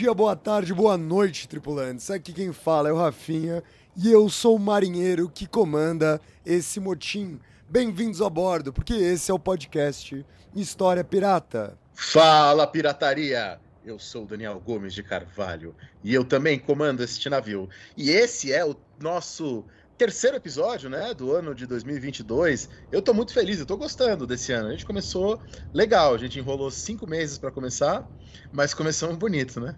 dia, boa tarde, boa noite, tripulantes. Aqui quem fala é o Rafinha e eu sou o marinheiro que comanda esse motim. Bem-vindos a bordo, porque esse é o podcast História Pirata. Fala, pirataria! Eu sou Daniel Gomes de Carvalho e eu também comando este navio. E esse é o nosso terceiro episódio, né, do ano de 2022. Eu tô muito feliz, eu tô gostando desse ano. A gente começou legal, a gente enrolou cinco meses para começar, mas começamos bonito, né?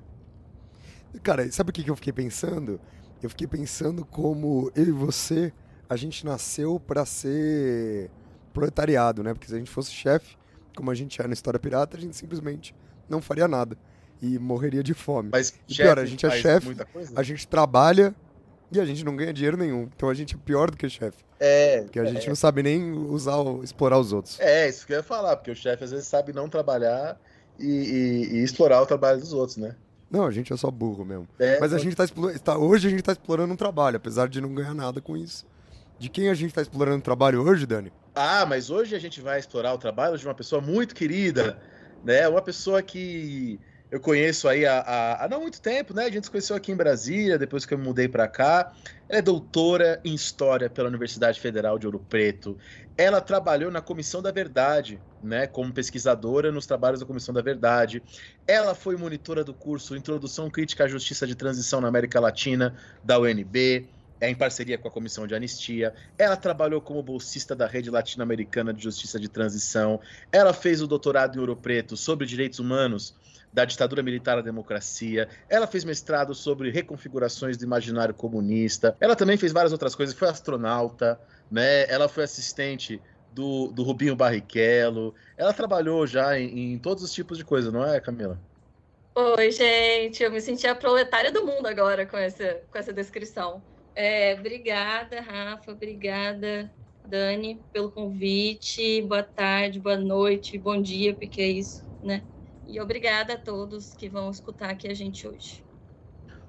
Cara, sabe o que eu fiquei pensando? Eu fiquei pensando como eu e você, a gente nasceu pra ser proletariado, né? Porque se a gente fosse chefe, como a gente é na História Pirata, a gente simplesmente não faria nada e morreria de fome. Mas E pior, a gente é chefe, a gente trabalha e a gente não ganha dinheiro nenhum. Então a gente é pior do que chefe. É, Porque a gente não sabe nem usar, explorar os outros. é, isso que eu ia falar, porque o chefe às vezes sabe não trabalhar e, e- e explorar o trabalho dos outros, né? Não, a gente é só burro mesmo. É, Mas a gente tá, tá- hoje a gente tá explorando um trabalho, apesar de não ganhar nada com isso. De quem a gente tá explorando o trabalho hoje, Dani? Ah, mas hoje a gente vai explorar o trabalho de uma pessoa muito querida, né? Uma pessoa que eu conheço aí há, há- há não muito tempo, né? A gente se conheceu aqui em Brasília, depois que eu me mudei para cá. Ela é doutora em História pela Universidade Federal de Ouro Preto. Ela trabalhou na Comissão da Verdade, né? Como pesquisadora nos trabalhos da Comissão da Verdade. Ela foi monitora do curso Introdução Crítica à Justiça de Transição na América Latina, da UNB. É em parceria com a Comissão de Anistia. Ela trabalhou como bolsista da Rede Latino-Americana de Justiça de Transição. Ela fez o doutorado em Ouro Preto sobre direitos humanos da ditadura militar à democracia. Ela fez mestrado sobre reconfigurações do imaginário comunista. Ela também fez várias outras coisas. Foi astronauta, né? Ela foi assistente do, do Rubinho Barrichello. Ela trabalhou já em, em todos os tipos de coisa, não é, Camila? Oi, gente, eu me senti a proletária do mundo agora com essa, com essa descrição. É, obrigada, Rafa, obrigada, Dani, pelo convite. Boa tarde, boa noite, bom dia, porque é isso, né? E obrigada a todos que vão escutar aqui a gente hoje.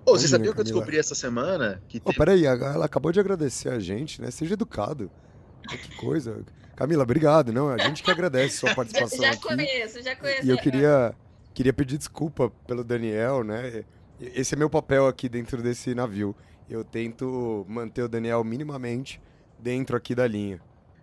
Ô, Bom você sabia que eu descobri essa semana que Ô, peraí, ela acabou de agradecer a gente, né? Seja educado. Que coisa. Camila, obrigado. Não, a gente que agradece sua Já, participação já aqui. conheço, já conheço. E eu queria, queria pedir desculpa pelo Daniel, né? Esse é meu papel aqui dentro desse navio. Eu tento manter o Daniel minimamente dentro aqui da linha.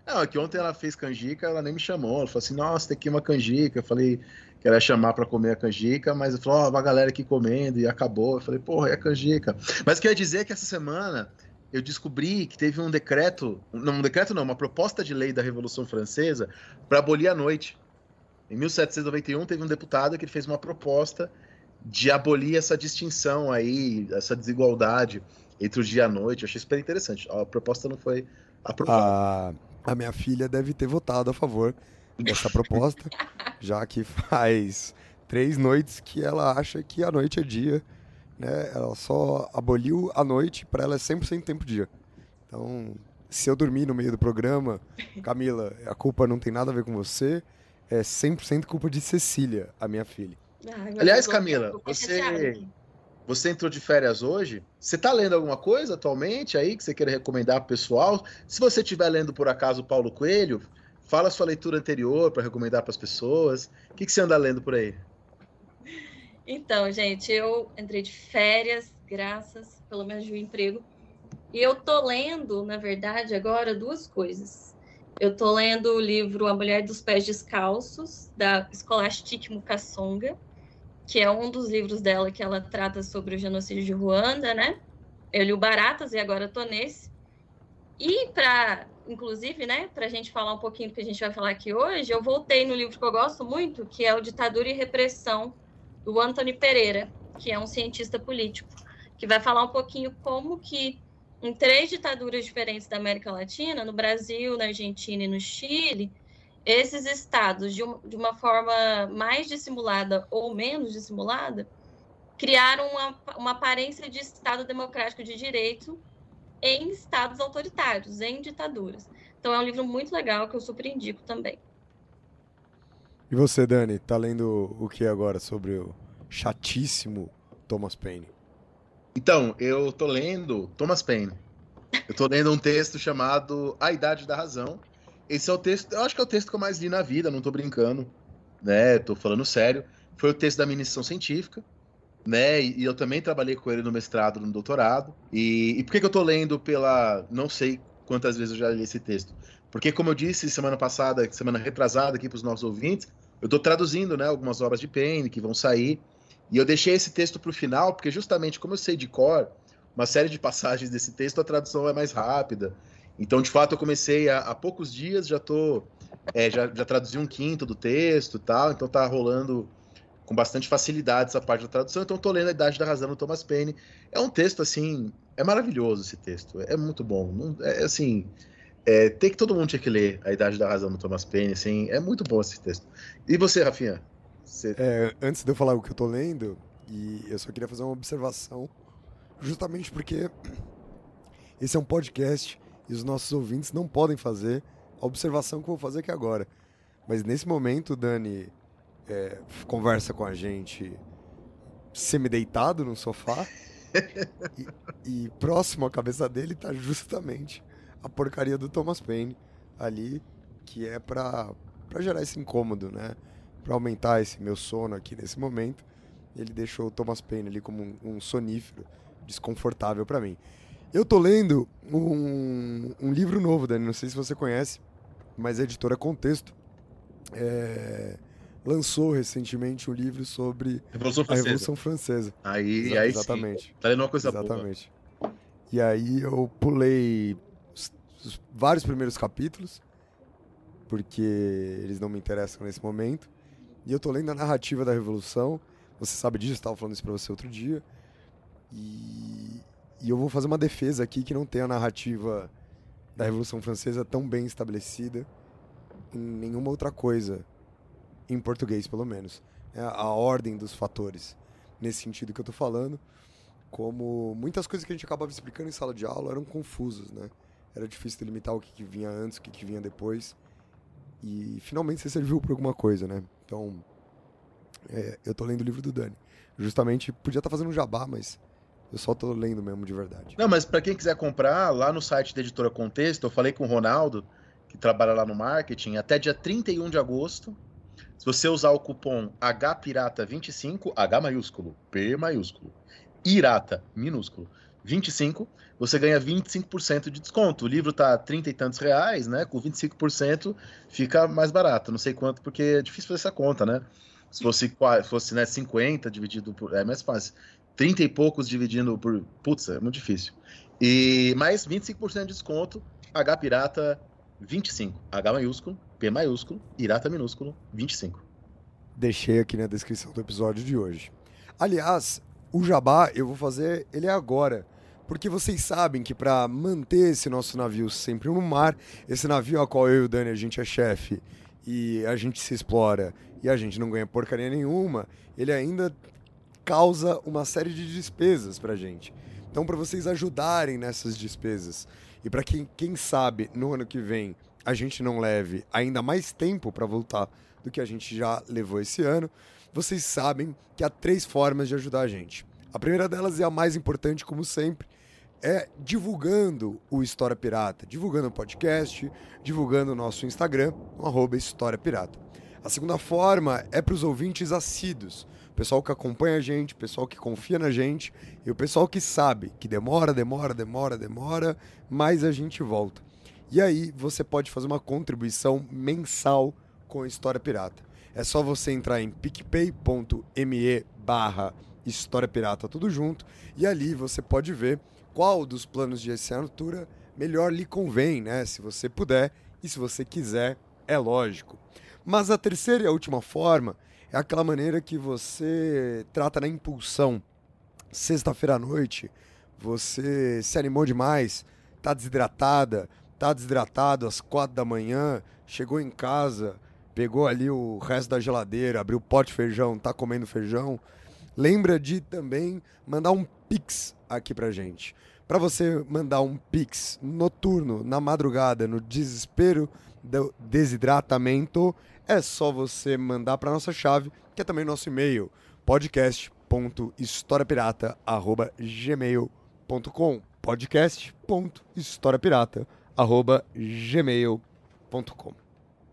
Não, é que ontem ela fez canjica, ela nem me chamou. Ela falou assim: nossa, tem aqui uma canjica. Eu falei que ela ia chamar pra comer a canjica, mas ela falou: ó, uma galera aqui comendo e acabou. Eu falei: porra, é a canjica. Mas o que eu ia dizer é que essa semana eu descobri que teve um decreto não, um decreto não, uma proposta de lei da Revolução Francesa para abolir a noite. Em 1791 teve um deputado que fez uma proposta de abolir essa distinção aí, essa desigualdade entre o dia e a noite. Eu achei super interessante. A proposta não foi aprovada. A, a minha filha deve ter votado a favor dessa proposta, já que faz três noites que ela acha que a noite é dia, né? Ela só aboliu a noite, para ela é 100% tempo dia. Então, se eu dormir no meio do programa, Camila, a culpa não tem nada a ver com você, é 100% culpa de Cecília, a minha filha. Ai, meu Aliás, Camila, você-. Você entrou de férias hoje? Você tá lendo alguma coisa atualmente aí que você queira recomendar pro pessoal? Se você estiver lendo por acaso Paulo Coelho, fala a sua leitura anterior para recomendar para as pessoas. O que, que você anda lendo por aí? Então, gente, eu entrei de férias, graças pelo menos de um emprego. E eu tô lendo, na verdade, agora duas coisas. Eu tô lendo o livro A Mulher dos Pés Descalços, da Scholastic Mukasonga, que é um dos livros dela que ela trata sobre o genocídio de Ruanda, né? Eu li o Baratas e agora tô nesse. E para, inclusive, né, para a gente falar um pouquinho do que a gente vai falar aqui hoje, eu voltei no livro que eu gosto muito, que é o Ditadura e Repressão, do Anthony Pereira, que é um cientista político, que vai falar um pouquinho como que em três ditaduras diferentes da América Latina, no Brasil, na Argentina e no Chile, esses estados, de, um, uma forma mais dissimulada ou menos dissimulada, criaram uma, uma aparência de Estado democrático de direito em estados autoritários, em ditaduras. Então é um livro muito legal que eu super indico também. E você, Dani, tá lendo o que agora sobre o chatíssimo Thomas Paine? Então, eu tô lendo Thomas Paine. Eu tô lendo um texto chamado A Idade da Razão. Esse é o texto, eu acho que é o texto que eu mais li na vida, não tô brincando, né? Tô falando sério. Foi o texto da minha iniciação científica, né? E, eu também trabalhei com ele no mestrado, no doutorado. E, e por que, que eu tô lendo pela. Não sei quantas vezes eu já li esse texto. Porque, como eu disse semana passada, semana retrasada aqui para os nossos ouvintes, eu estou traduzindo né, algumas obras de Paine que vão sair. E eu deixei esse texto para o final, porque justamente como eu sei de cor, uma série de passagens desse texto, a tradução é mais rápida. Então, de fato, eu comecei há, há poucos dias, já tô. É, já, já traduzi um quinto do texto e tal, então tá rolando com bastante facilidade essa parte da tradução. Então, estou lendo A Idade da Razão do Thomas Paine. É um texto, assim, é maravilhoso esse texto, é muito bom. Não, é assim, é, tem que todo mundo tinha que ler A Idade da Razão do Thomas Paine, assim, é muito bom esse texto. E você, Rafinha? Você... É, antes de eu falar o que eu tô lendo, e eu só queria fazer uma observação, justamente porque esse é um podcast e os nossos ouvintes não podem fazer a observação que eu vou fazer aqui agora. Mas nesse momento, Dani é, conversa com a gente semi-deitado no sofá e, e, próximo à cabeça dele tá justamente a porcaria do Thomas Paine ali, que é pra, pra gerar esse incômodo, né? Pra aumentar esse meu sono aqui nesse momento. Ele deixou o Thomas Paine ali como um, um sonífero desconfortável para mim. Eu tô lendo um, um, livro novo, Dani, não sei se você conhece, mas a editora Contexto é, lançou recentemente um livro sobre Revolução a Revolução Francesa. Aí, Exa aí exatamente. Sim. Tá lendo uma coisa exatamente. boa. E aí eu pulei os, os vários primeiros capítulos, porque eles não me interessam nesse momento. E eu tô lendo a narrativa da Revolução. Você sabe disso, estava falando isso para você outro dia. E, e eu vou fazer uma defesa aqui que não tem a narrativa da Revolução Francesa tão bem estabelecida em nenhuma outra coisa, em português pelo menos. É a ordem dos fatores, nesse sentido que eu estou falando, como muitas coisas que a gente acabava explicando em sala de aula eram confusas, né? Era difícil delimitar o que, que vinha antes, o que, que vinha depois. E finalmente você serviu para alguma coisa, né? Então, é, eu estou lendo o livro do Dani. Justamente, podia estar tá fazendo um jabá, mas eu só tô lendo mesmo de verdade. Não, mas para quem quiser comprar, lá no site da editora Contexto, eu falei com o Ronaldo, que trabalha lá no marketing, até dia 31 de agosto. Se você usar o cupom HPirata25, H maiúsculo, P maiúsculo, Irata minúsculo, 25, você ganha 25% de desconto. O livro tá 30 e tantos reais, né? Com 25% fica mais barato. Não sei quanto, porque é difícil fazer essa conta, né? Se fosse, fosse né, 50 dividido por. É mais fácil. 30 e poucos dividindo por. Putz, é muito difícil. E mais 25% de desconto, H Pirata 25. H maiúsculo, P maiúsculo, Irata minúsculo, 25. Deixei aqui na descrição do episódio de hoje. Aliás, o jabá eu vou fazer ele agora. Porque vocês sabem que para manter esse nosso navio sempre no mar, esse navio a qual eu e o Dani a gente é chefe e a gente se explora e a gente não ganha porcaria nenhuma, ele ainda causa uma série de despesas para gente. Então, para vocês ajudarem nessas despesas e para quem, quem sabe no ano que vem a gente não leve ainda mais tempo para voltar do que a gente já levou esse ano, vocês sabem que há três formas de ajudar a gente. A primeira delas é a mais importante, como sempre, é divulgando o História Pirata, divulgando o podcast, divulgando o nosso Instagram, no História Pirata. A segunda forma é para os ouvintes assíduos, pessoal que acompanha a gente, pessoal que confia na gente e o pessoal que sabe que demora, demora, demora, demora, mas a gente volta. E aí você pode fazer uma contribuição mensal com a História Pirata. É só você entrar em picpay.me barra História Pirata tudo junto e ali você pode ver qual dos planos de assinatura melhor lhe convém, né? Se você puder e se você quiser, é lógico. Mas a terceira e a última forma é aquela maneira que você trata na impulsão. Sexta-feira à noite, você se animou demais, tá desidratada, tá desidratado às quatro da manhã, chegou em casa, pegou ali o resto da geladeira, abriu o pote de feijão, tá comendo feijão, lembra de também mandar um pix aqui pra gente. Para você mandar um pix noturno, na madrugada, no desespero do desidratamento, é só você mandar para nossa chave, que é também nosso e-mail, podcast.historiapirata@gmail.com. podcast.historiapirata@gmail.com.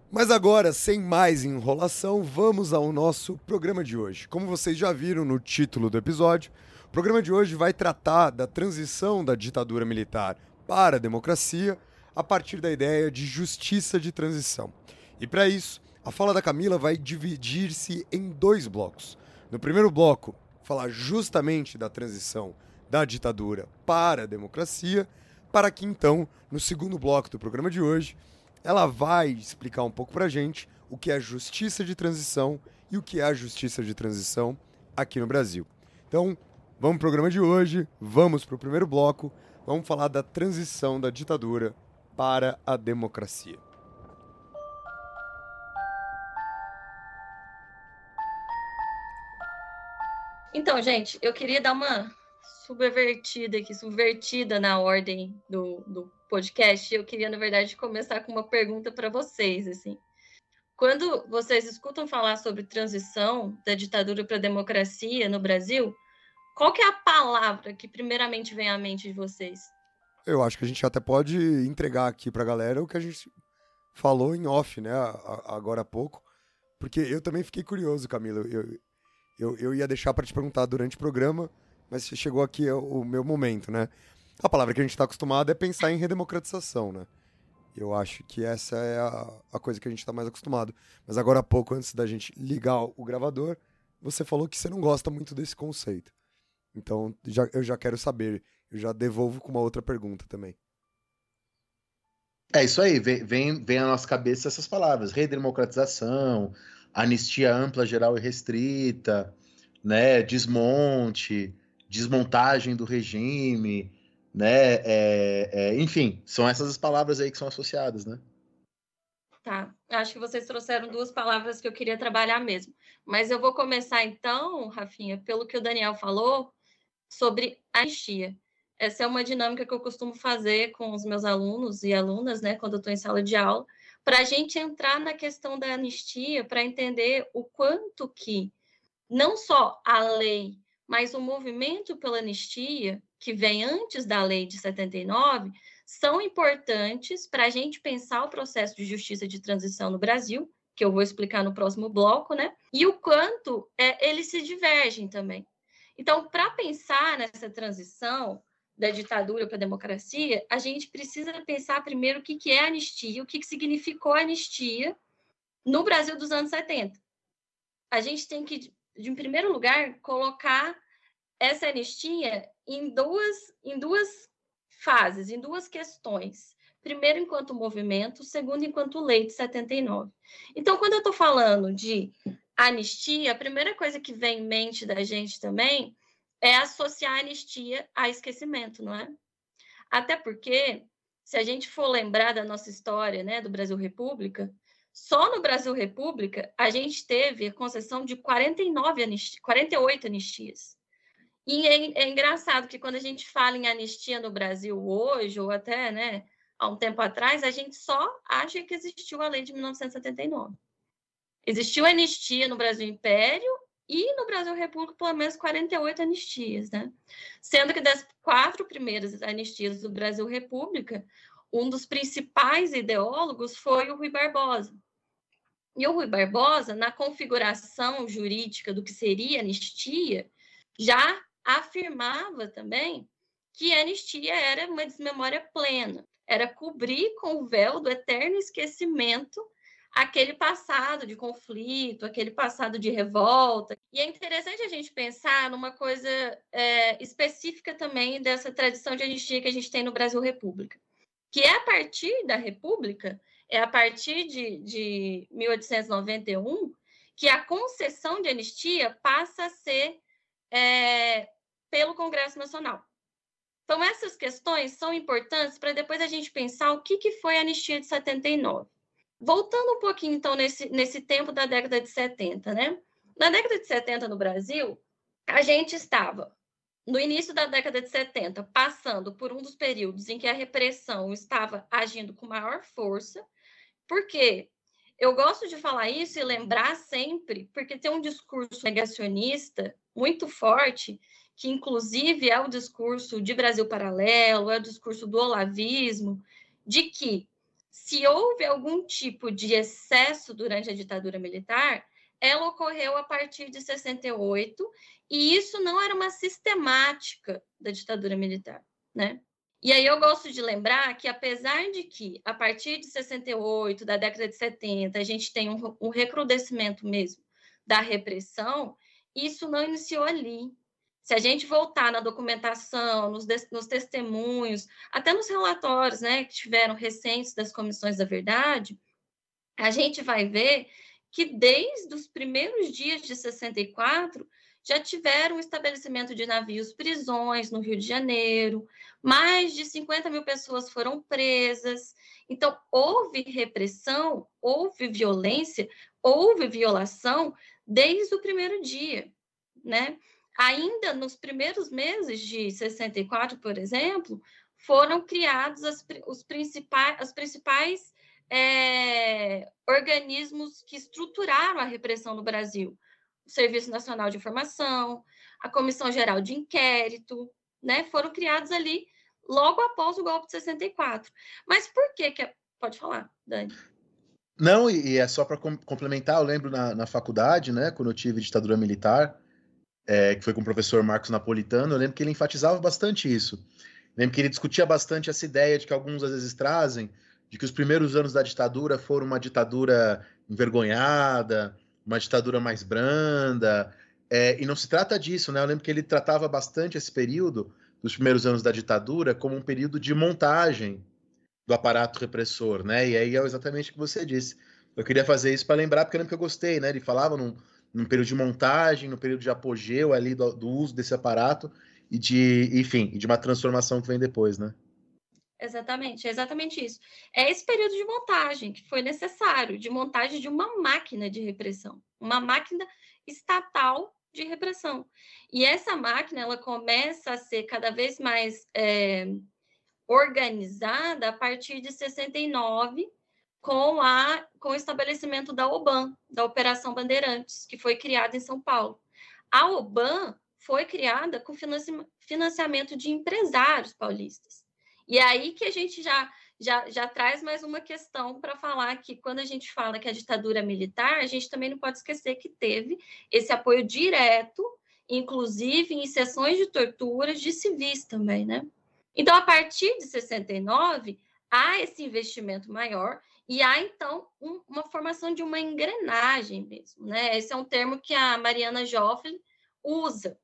Mas agora, sem mais enrolação, vamos ao nosso programa de hoje. Como vocês já viram no título do episódio, o programa de hoje vai tratar da transição da ditadura militar para a democracia a partir da ideia de justiça de transição. E para isso, a fala da Camila vai dividir-se em dois blocos. No primeiro bloco, falar justamente da transição da ditadura para a democracia, para que então, no segundo bloco do programa de hoje, ela vai explicar um pouco para a gente o que é justiça de transição e o que é a justiça de transição aqui no Brasil. Então, vamos para o programa de hoje, vamos para o primeiro bloco, vamos falar da transição da ditadura para a democracia. Então, gente, eu queria dar uma subvertida aqui, subvertida na ordem do, do podcast. Eu queria, na verdade, começar com uma pergunta para vocês, assim. Quando vocês escutam falar sobre transição da ditadura para a democracia no Brasil, qual que é a palavra que primeiramente vem à mente de vocês? Eu acho que a gente até pode entregar aqui para a galera o que a gente falou em off, né, agora há pouco, porque eu também fiquei curioso, Camila. Eu, eu, eu ia deixar para te perguntar durante o programa, mas chegou aqui o meu momento, né? A palavra que a gente está acostumado é pensar em redemocratização, né? Eu acho que essa é a, a coisa que a gente está mais acostumado. Mas agora há pouco, antes da gente ligar o gravador, você falou que você não gosta muito desse conceito. Então, já, eu já quero saber. Eu já devolvo com uma outra pergunta também. É isso aí, vem, vem, vem à nossa cabeça essas palavras: redemocratização, anistia ampla, geral e restrita, né, desmonte, desmontagem do regime, né, é, é, enfim, são essas as palavras aí que são associadas, né? Tá, acho que vocês trouxeram duas palavras que eu queria trabalhar mesmo. Mas eu vou começar então, Rafinha, pelo que o Daniel falou sobre anistia. Essa é uma dinâmica que eu costumo fazer com os meus alunos e alunas, né, quando eu estou em sala de aula, para a gente entrar na questão da anistia, para entender o quanto que não só a lei, mas o movimento pela anistia, que vem antes da lei de 79, são importantes para a gente pensar o processo de justiça de transição no Brasil, que eu vou explicar no próximo bloco, né? E o quanto é, eles se divergem também. Então, para pensar nessa transição, da ditadura para a democracia, a gente precisa pensar primeiro o que, que é anistia, o que, que significou anistia no Brasil dos anos 70. A gente tem que, em primeiro lugar, colocar essa anistia em duas, em duas fases, em duas questões. Primeiro, enquanto movimento, segundo, enquanto lei de 79. Então, quando eu estou falando de anistia, a primeira coisa que vem em mente da gente também é associar a anistia a esquecimento, não é? Até porque, se a gente for lembrar da nossa história, né, do Brasil República, só no Brasil República a gente teve a concessão de 49 anistias, 48 anistias. E é, é, engraçado que quando a gente fala em anistia no Brasil hoje, ou até né, há um tempo atrás, a gente só acha que existiu a lei de 1979. Existiu anistia no Brasil Império e no Brasil República pelo menos 48 anistias, né? Sendo que das quatro primeiras anistias do Brasil República, um dos principais ideólogos foi o Rui Barbosa. E o Rui Barbosa, na configuração jurídica do que seria anistia, já afirmava também que a anistia era uma desmemória plena, era cobrir com o véu do eterno esquecimento aquele passado de conflito, aquele passado de revolta. E é interessante a gente pensar numa coisa é, específica também dessa tradição de anistia que a gente tem no Brasil República, que é a partir da República, é a partir de, de 1891, que a concessão de anistia passa a ser é, pelo Congresso Nacional. Então, essas questões são importantes para depois a gente pensar o que, que foi a anistia de 79. Voltando um pouquinho, então, nesse, nesse tempo da década de 70, né? Na década de 70, no Brasil, a gente estava, no início da década de 70, passando por um dos períodos em que a repressão estava agindo com maior força, porque eu gosto de falar isso e lembrar sempre, porque tem um discurso negacionista muito forte, que inclusive é o discurso de Brasil Paralelo, é o discurso do olavismo, de que se houve algum tipo de excesso durante a ditadura militar, ela ocorreu a partir de 68, e isso não era uma sistemática da ditadura militar, né? E aí eu gosto de lembrar que, apesar de que, a partir de 68, da década de 70, a gente tem um, um recrudescimento mesmo da repressão, isso não iniciou ali. Se a gente voltar na documentação, nos, nos testemunhos, até nos relatórios né, que tiveram recentes das comissões da verdade, a gente vai ver que desde os primeiros dias de 64 já tiveram estabelecimento de navios prisões no Rio de Janeiro, mais de 50 mil pessoas foram presas. Então, houve repressão, houve violência, houve violação desde o primeiro dia, né? Ainda nos primeiros meses de 64, por exemplo, foram criados as, os principais, as principais é, organismos que estruturaram a repressão no Brasil o Serviço Nacional de Informação, a Comissão Geral de Inquérito, né, foram criados ali logo após o golpe de 64. Mas por que que... É... Pode falar, Dani. Não, e é só para complementar, eu lembro na, na, faculdade, né, quando eu tive ditadura militar, é, que foi com o professor Marcos Napolitano, eu lembro que ele enfatizava bastante isso. Eu lembro que ele discutia bastante essa ideia de que alguns às vezes trazem, de que os primeiros anos da ditadura foram uma ditadura envergonhada, uma ditadura mais branda. É, e não se trata disso, né? Eu lembro que ele tratava bastante esse período, dos primeiros anos da ditadura, como um período de montagem do aparato repressor, né? E aí é exatamente o que você disse. Eu queria fazer isso para lembrar, porque eu lembro que eu gostei, né? Ele falava num, num período de montagem, no período de apogeu ali do, do, uso desse aparato e de, enfim, de uma transformação que vem depois, né? Exatamente, é exatamente isso. É esse período de montagem que foi necessário, de montagem de uma máquina de repressão, uma máquina estatal de repressão. E essa máquina ela começa a ser cada vez mais é, organizada a partir de 69, com, a, com o estabelecimento da OBAN, da Operação Bandeirantes, que foi criada em São Paulo. A OBAN foi criada com financiamento de empresários paulistas. E aí que a gente já, já, já traz mais uma questão para falar que quando a gente fala que a ditadura militar, a gente também não pode esquecer que teve esse apoio direto, inclusive em sessões de tortura de civis também, né? Então, a partir de 69, há esse investimento maior e há, então, um, uma formação de uma engrenagem mesmo, né? Esse é um termo que a Mariana Joffre usa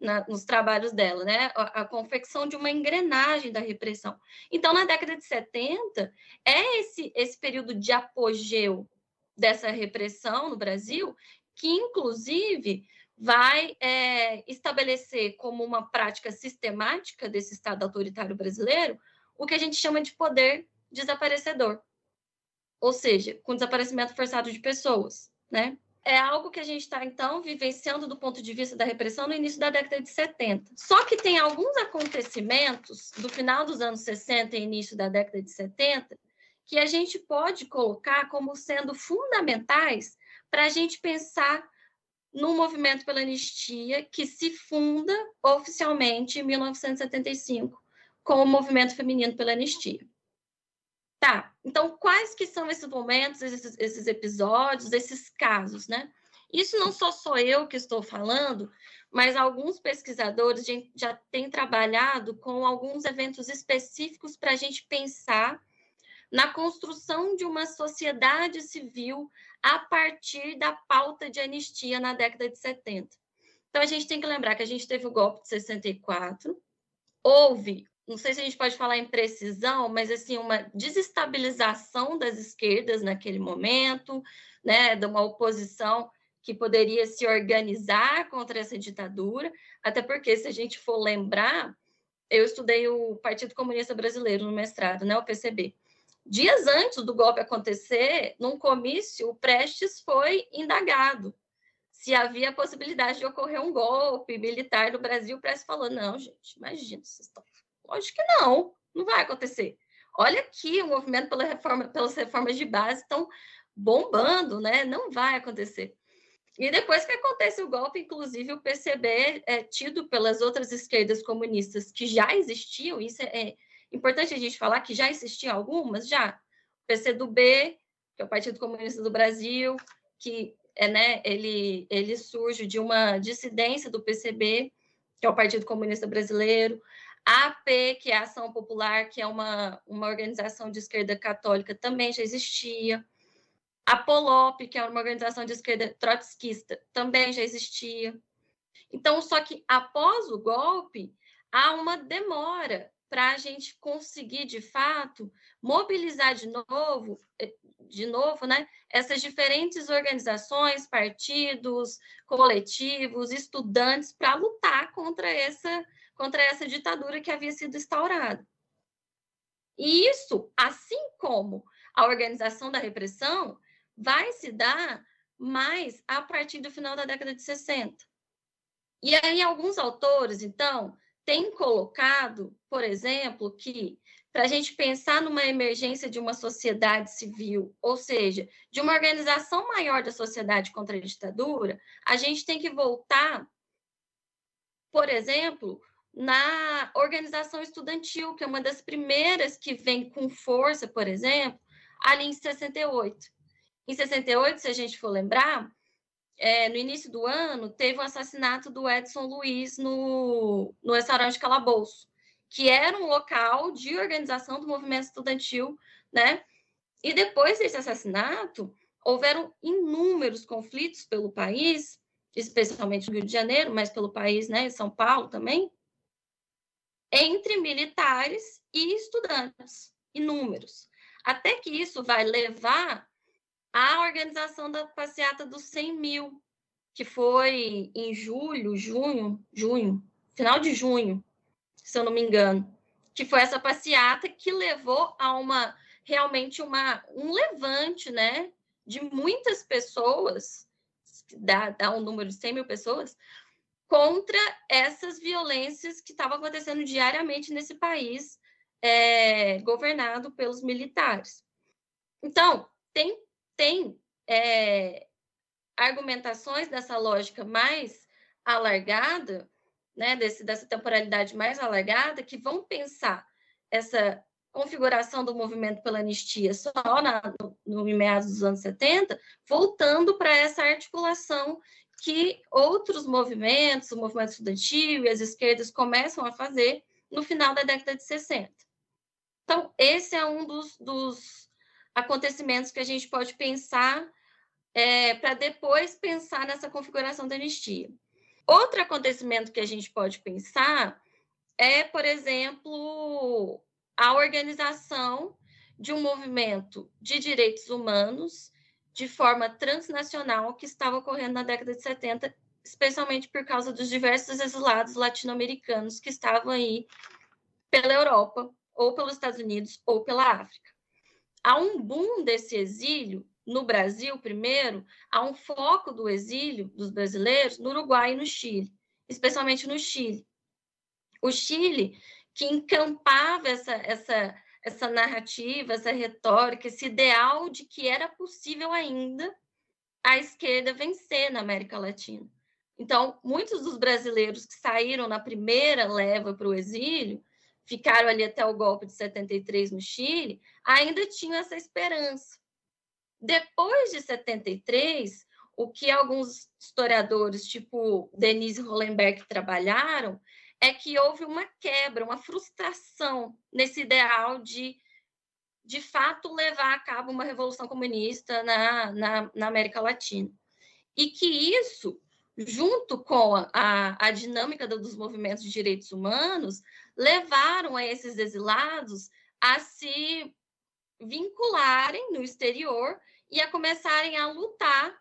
na, nos trabalhos dela, né? A, a, confecção de uma engrenagem da repressão. Então, na década de 70, é esse, esse período de apogeu dessa repressão no Brasil, que, inclusive, vai é, estabelecer como uma prática sistemática desse Estado autoritário brasileiro o que a gente chama de poder desaparecedor. Ou seja, com desaparecimento forçado de pessoas, né? é algo que a gente está, então, vivenciando do ponto de vista da repressão no início da década de 70. Só que tem alguns acontecimentos do final dos anos 60 e início da década de 70 que a gente pode colocar como sendo fundamentais para a gente pensar no movimento pela anistia que se funda oficialmente em 1975 com o movimento feminino pela anistia. Tá, então quais que são esses momentos, esses, esses episódios, esses casos, né? Isso não só sou eu que estou falando, mas alguns pesquisadores já têm trabalhado com alguns eventos específicos para a gente pensar na construção de uma sociedade civil a partir da pauta de anistia na década de 70. Então, a gente tem que lembrar que a gente teve o golpe de 64, houve não sei se a gente pode falar em precisão, mas assim, uma desestabilização das esquerdas naquele momento, né, de uma oposição que poderia se organizar contra essa ditadura, até porque se a gente for lembrar, eu estudei o Partido Comunista Brasileiro no mestrado, né, o PCB. Dias antes do golpe acontecer, num comício, o Prestes foi indagado se havia a possibilidade de ocorrer um golpe militar no Brasil. O Prestes falou: não, gente, imagina, vocês estão. Lógico que não, não vai acontecer. Olha aqui, o movimento pela reforma, pelas reformas de base estão bombando, né? Não vai acontecer. E depois que acontece o golpe, inclusive o PCB é tido pelas outras esquerdas comunistas que já existiam, isso é, é importante a gente falar que já existiam algumas, já. O PCdoB, que é o Partido Comunista do Brasil, que é, né, ele, ele surge de uma dissidência do PCB, que é o Partido Comunista Brasileiro, AP, que é a Ação Popular, que é uma, uma organização de esquerda católica, também já existia. A POLOP, que é uma organização de esquerda trotskista, também já existia. Então, só que após o golpe, há uma demora para a gente conseguir, de fato, mobilizar de novo, eh, de novo, né, essas diferentes organizações, partidos, coletivos, estudantes, para lutar contra essa, contra essa ditadura que havia sido instaurada. E isso, assim como a organização da repressão, vai se dar mais a partir do final da década de 60. E aí, alguns autores, então, têm colocado, por exemplo, que para a gente pensar numa emergência de uma sociedade civil, ou seja, de uma organização maior da sociedade contra a ditadura, a gente tem que voltar, por exemplo, na organização estudantil, que é uma das primeiras que vem com força, por exemplo, ali em 68. Em 68, se a gente for lembrar, é, no início do ano, teve o assassinato do Edson Luiz no, no restaurante Calabouço, que era um local de organização do movimento estudantil, né? E depois desse assassinato, houveram inúmeros conflitos pelo país, especialmente no Rio de Janeiro, mas pelo país, né, São Paulo também, entre militares e estudantes, inúmeros. Até que isso vai levar a organização da passeata dos 100 mil, que foi em julho, junho, junho, final de junho, se eu não me engano, que foi essa passeata que levou a uma realmente uma um levante, né, de muitas pessoas, dá, dá um número de 100 mil pessoas, contra essas violências que estavam acontecendo diariamente nesse país é, governado pelos militares. Então, tem tem é, argumentações dessa lógica mais alargada, né, desse, dessa temporalidade mais alargada, que vão pensar essa configuração do movimento pela anistia só na, no, no meados dos anos 70, voltando para essa articulação que outros movimentos, o movimento estudantil e as esquerdas começam a fazer no final da década de 60. Então, esse é um dos, dos acontecimentos que a gente pode pensar é, para depois pensar nessa configuração da anistia. Outro acontecimento que a gente pode pensar é, por exemplo, a organização de um movimento de direitos humanos de forma transnacional que estava ocorrendo na década de 70, especialmente por causa dos diversos exilados latino-americanos que estavam aí pela Europa, ou pelos Estados Unidos, ou pela África há um boom desse exílio no Brasil, primeiro, há um foco do exílio dos brasileiros no Uruguai e no Chile, especialmente no Chile. O Chile, que encampava essa, essa, essa narrativa, essa retórica, esse ideal de que era possível ainda a esquerda vencer na América Latina. Então, muitos dos brasileiros que saíram na primeira leva para o exílio ficaram ali até o golpe de 73 no Chile, ainda tinham essa esperança. Depois de 73, o que alguns historiadores, tipo Denise Hollenberg, trabalharam é que houve uma quebra, uma frustração nesse ideal de, de fato, levar a cabo uma revolução comunista na, na, na América Latina. E que isso, junto com a, a dinâmica dos movimentos de direitos humanos, levaram a esses exilados a se vincularem no exterior e a começarem a lutar,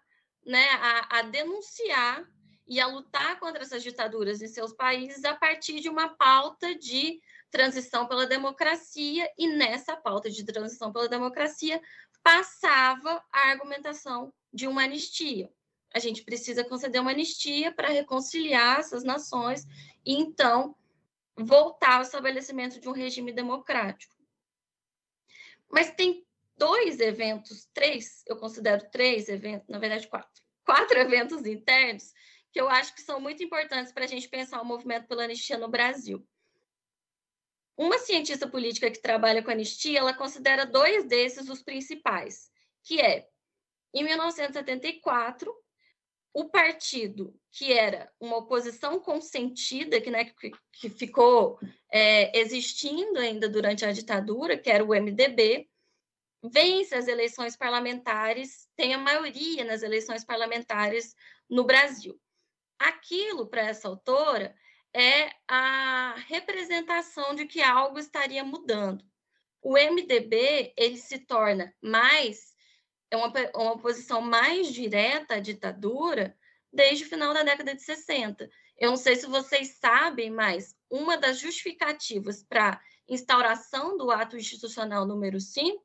né, a, a denunciar e a lutar contra essas ditaduras em seus países a partir de uma pauta de transição pela democracia, e nessa pauta de transição pela democracia passava a argumentação de uma anistia. A gente precisa conceder uma anistia para reconciliar essas nações e então voltar ao estabelecimento de um regime democrático. Mas tem dois eventos, três, eu considero três eventos, na verdade quatro, quatro eventos internos que eu acho que são muito importantes para a gente pensar o movimento pela anistia no Brasil. Uma cientista política que trabalha com anistia, ela considera dois desses os principais, que é, em 1974, o partido que era uma oposição consentida, que, né, que, que ficou é, existindo ainda durante a ditadura, que era o MDB, vence as eleições parlamentares, tem a maioria nas eleições parlamentares no Brasil. Aquilo, para essa autora, é a representação de que algo estaria mudando. O MDB ele se torna mais é uma, uma oposição mais direta à ditadura desde o final da década de 60. Eu não sei se vocês sabem, mas uma das justificativas para instauração do ato institucional número 5,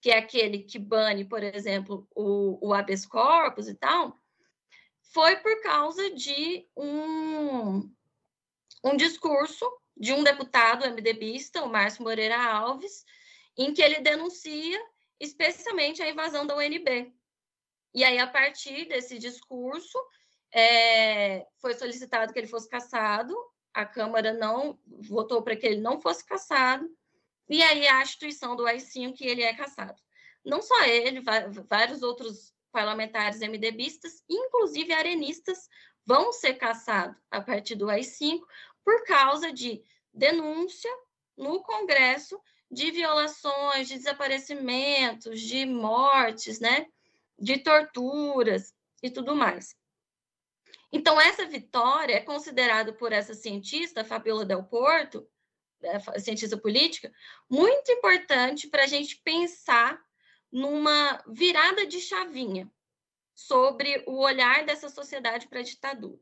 que é aquele que bane, por exemplo, o, o habeas corpus e tal, foi por causa de um, um discurso de um deputado MDBista, o Márcio Moreira Alves, em que ele denuncia especialmente a invasão da UNB. E aí, a partir desse discurso, é, foi solicitado que ele fosse cassado, a Câmara não votou para que ele não fosse cassado, e aí a instituição do AI-5 que ele é cassado. Não só ele, vários outros parlamentares MDBistas, inclusive arenistas, vão ser caçados a partir do AI-5 por causa de denúncia no Congresso de violações, de desaparecimentos, de mortes, né? De torturas e tudo mais. Então, essa vitória é considerada por essa cientista, Fabiola Del Porto, né, cientista política, muito importante para a gente pensar numa virada de chavinha sobre o olhar dessa sociedade para a ditadura.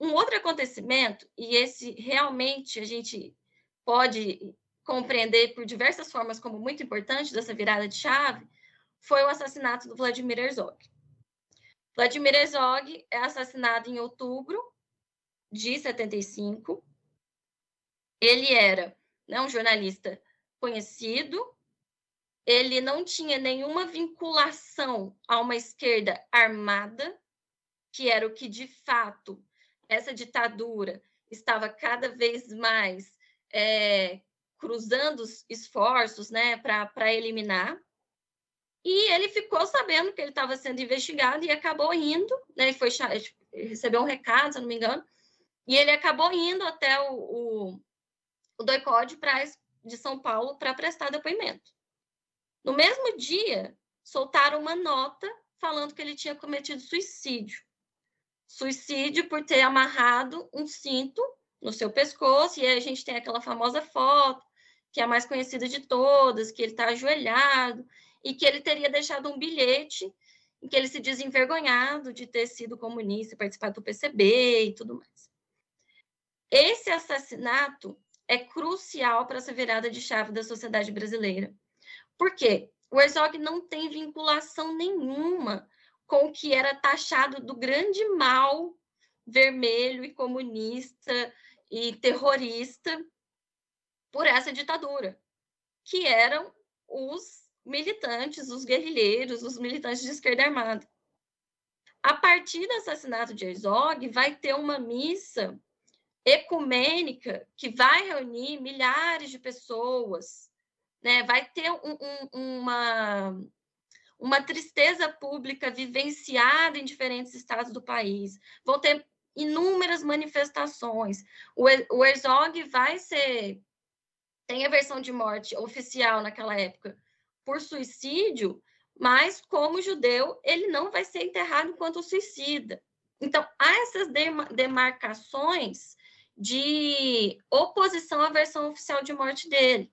Um outro acontecimento, e esse realmente a gente pode compreender por diversas formas como muito importante dessa virada de chave, foi o assassinato do Vladimir Herzog. Vladimir Herzog é assassinado em outubro de 75. Ele era né, um jornalista conhecido, ele não tinha nenhuma vinculação a uma esquerda armada, que era o que de fato essa ditadura estava cada vez mais é, cruzando os esforços né, para eliminar. E ele ficou sabendo que ele estava sendo investigado e acabou indo, né, foi, recebeu um recado, se não me engano, e ele acabou indo até o, o, o de São Paulo para prestar depoimento. No mesmo dia, soltaram uma nota falando que ele tinha cometido suicídio suicídio por ter amarrado um cinto no seu pescoço, e aí a gente tem aquela famosa foto, que é a mais conhecida de todas, que ele está ajoelhado, e que ele teria deixado um bilhete em que ele se diz envergonhado de ter sido comunista, participado do PCB e tudo mais. Esse assassinato é crucial para essa virada de chave da sociedade brasileira. Por quê? O Herzog não tem vinculação nenhuma com o que era taxado do grande mal vermelho e comunista e terrorista por essa ditadura, que eram os militantes, os guerrilheiros, os militantes de esquerda armada. A partir do assassinato de Herzog, vai ter uma missa ecumênica que vai reunir milhares de pessoas, né? vai ter um, um, uma, uma tristeza pública vivenciada em diferentes estados do país. Vão ter inúmeras manifestações. O, o Herzog vai ser. Tem a versão de morte oficial naquela época por suicídio, mas como judeu, ele não vai ser enterrado enquanto suicida. Então, há essas demarcações de oposição à versão oficial de morte dele.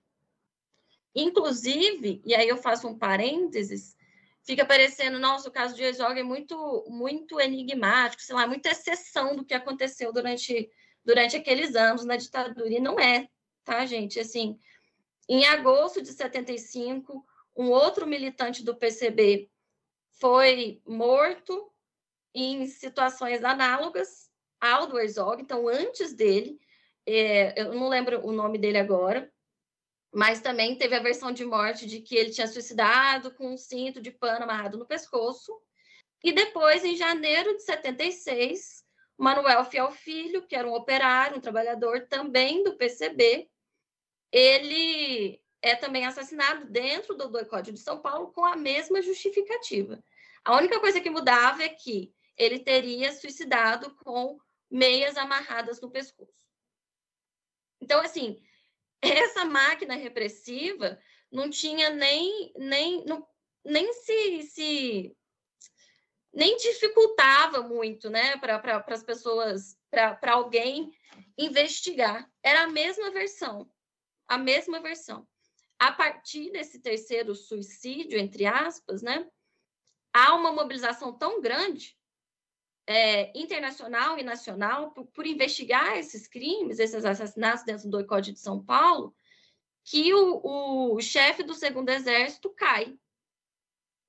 Inclusive, e aí eu faço um parênteses, fica parecendo, nossa, o caso de Herzog é muito, muito enigmático, sei lá, muita exceção do que aconteceu durante, durante aqueles anos na ditadura, e não é, tá, gente? Assim, em agosto de 75, um outro militante do PCB foi morto em situações análogas ao do Herzog, então antes dele, é, eu não lembro o nome dele agora, mas também teve a versão de morte de que ele tinha suicidado com um cinto de pano amarrado no pescoço. E depois, em janeiro de 76, Manuel Fiel Filho, que era um operário, um trabalhador também do PCB, ele é também assassinado dentro do boicote de São Paulo com a mesma justificativa. A única coisa que mudava é que ele teria suicidado com meias amarradas no pescoço. Então, assim, essa máquina repressiva não tinha nem, nem, não, nem se, se nem dificultava muito, né, para pra, as pessoas, para alguém investigar. Era a mesma versão, a mesma versão. A partir desse terceiro suicídio, entre aspas, né, há uma mobilização tão grande é, internacional e nacional por, por, investigar esses crimes, esses assassinatos dentro do Código de São Paulo, que o, o chefe do segundo exército cai.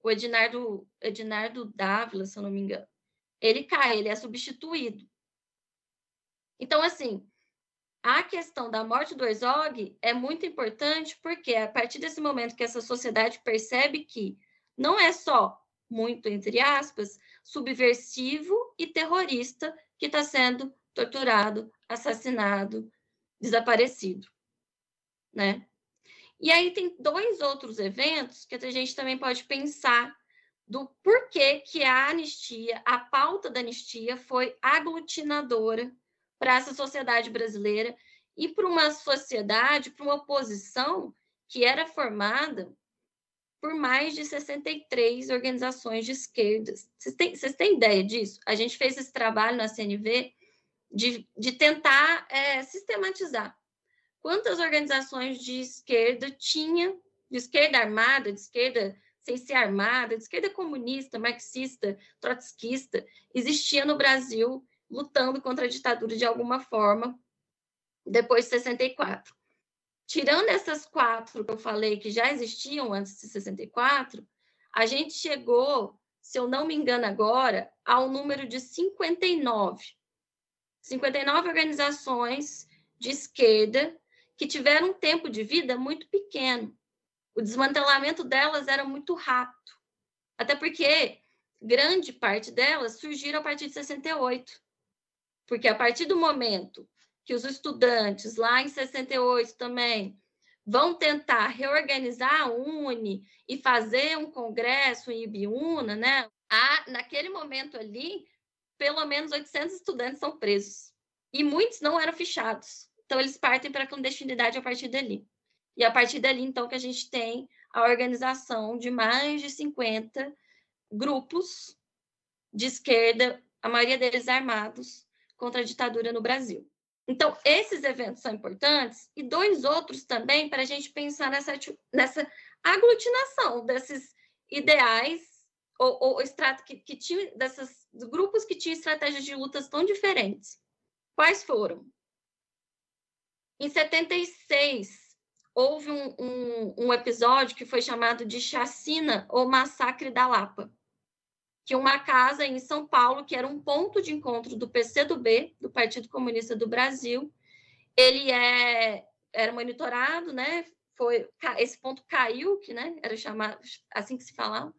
O Ednardo, Ednardo Dávila, se eu não me engano. Ele cai, ele é substituído. Então, assim, a questão da morte do Herzog é muito importante porque a partir desse momento que essa sociedade percebe que não é só muito entre aspas, subversivo e terrorista que está sendo torturado, assassinado, desaparecido, né? E aí tem dois outros eventos que a gente também pode pensar do porquê que a anistia, a pauta da anistia foi aglutinadora para essa sociedade brasileira e para uma sociedade, para uma oposição que era formada por mais de 63 organizações de esquerdas. Vocês têm, ideia disso? A gente fez esse trabalho na CNV de, de tentar é, sistematizar quantas organizações de esquerda tinha, de esquerda armada, de esquerda sem ser armada, de esquerda comunista, marxista, trotskista, existia no Brasil lutando contra a ditadura de alguma forma depois de 64. Tirando essas quatro que eu falei que já existiam antes de 64, a gente chegou, se eu não me engano agora, ao número de 59. 59 organizações de esquerda que tiveram um tempo de vida muito pequeno. O desmantelamento delas era muito rápido. Até porque grande parte delas surgiram a partir de 68. Porque a partir do momento que os estudantes, lá em 68 também, vão tentar reorganizar a UNE e fazer um congresso em Ibiúna, né? Há, naquele momento ali, pelo menos 800 estudantes são presos. E muitos não eram fichados. Então, eles partem para a clandestinidade a partir dali. E a partir dali, então, que a gente tem a organização de mais de 50 grupos de esquerda, a maioria deles armados, contra a ditadura no Brasil. Então, esses eventos são importantes e dois outros também para a gente pensar nessa, nessa aglutinação desses ideais ou, ou que, que tinham, desses grupos que tinham estratégias de lutas tão diferentes. Quais foram? Em 76, houve um, um, um episódio que foi chamado de Chacina ou Massacre da Lapa que uma casa em São Paulo, que era um ponto de encontro do PCdoB, do Partido Comunista do Brasil, ele é, era monitorado, né? Foi, esse ponto caiu, que né, era chamado assim que se falava,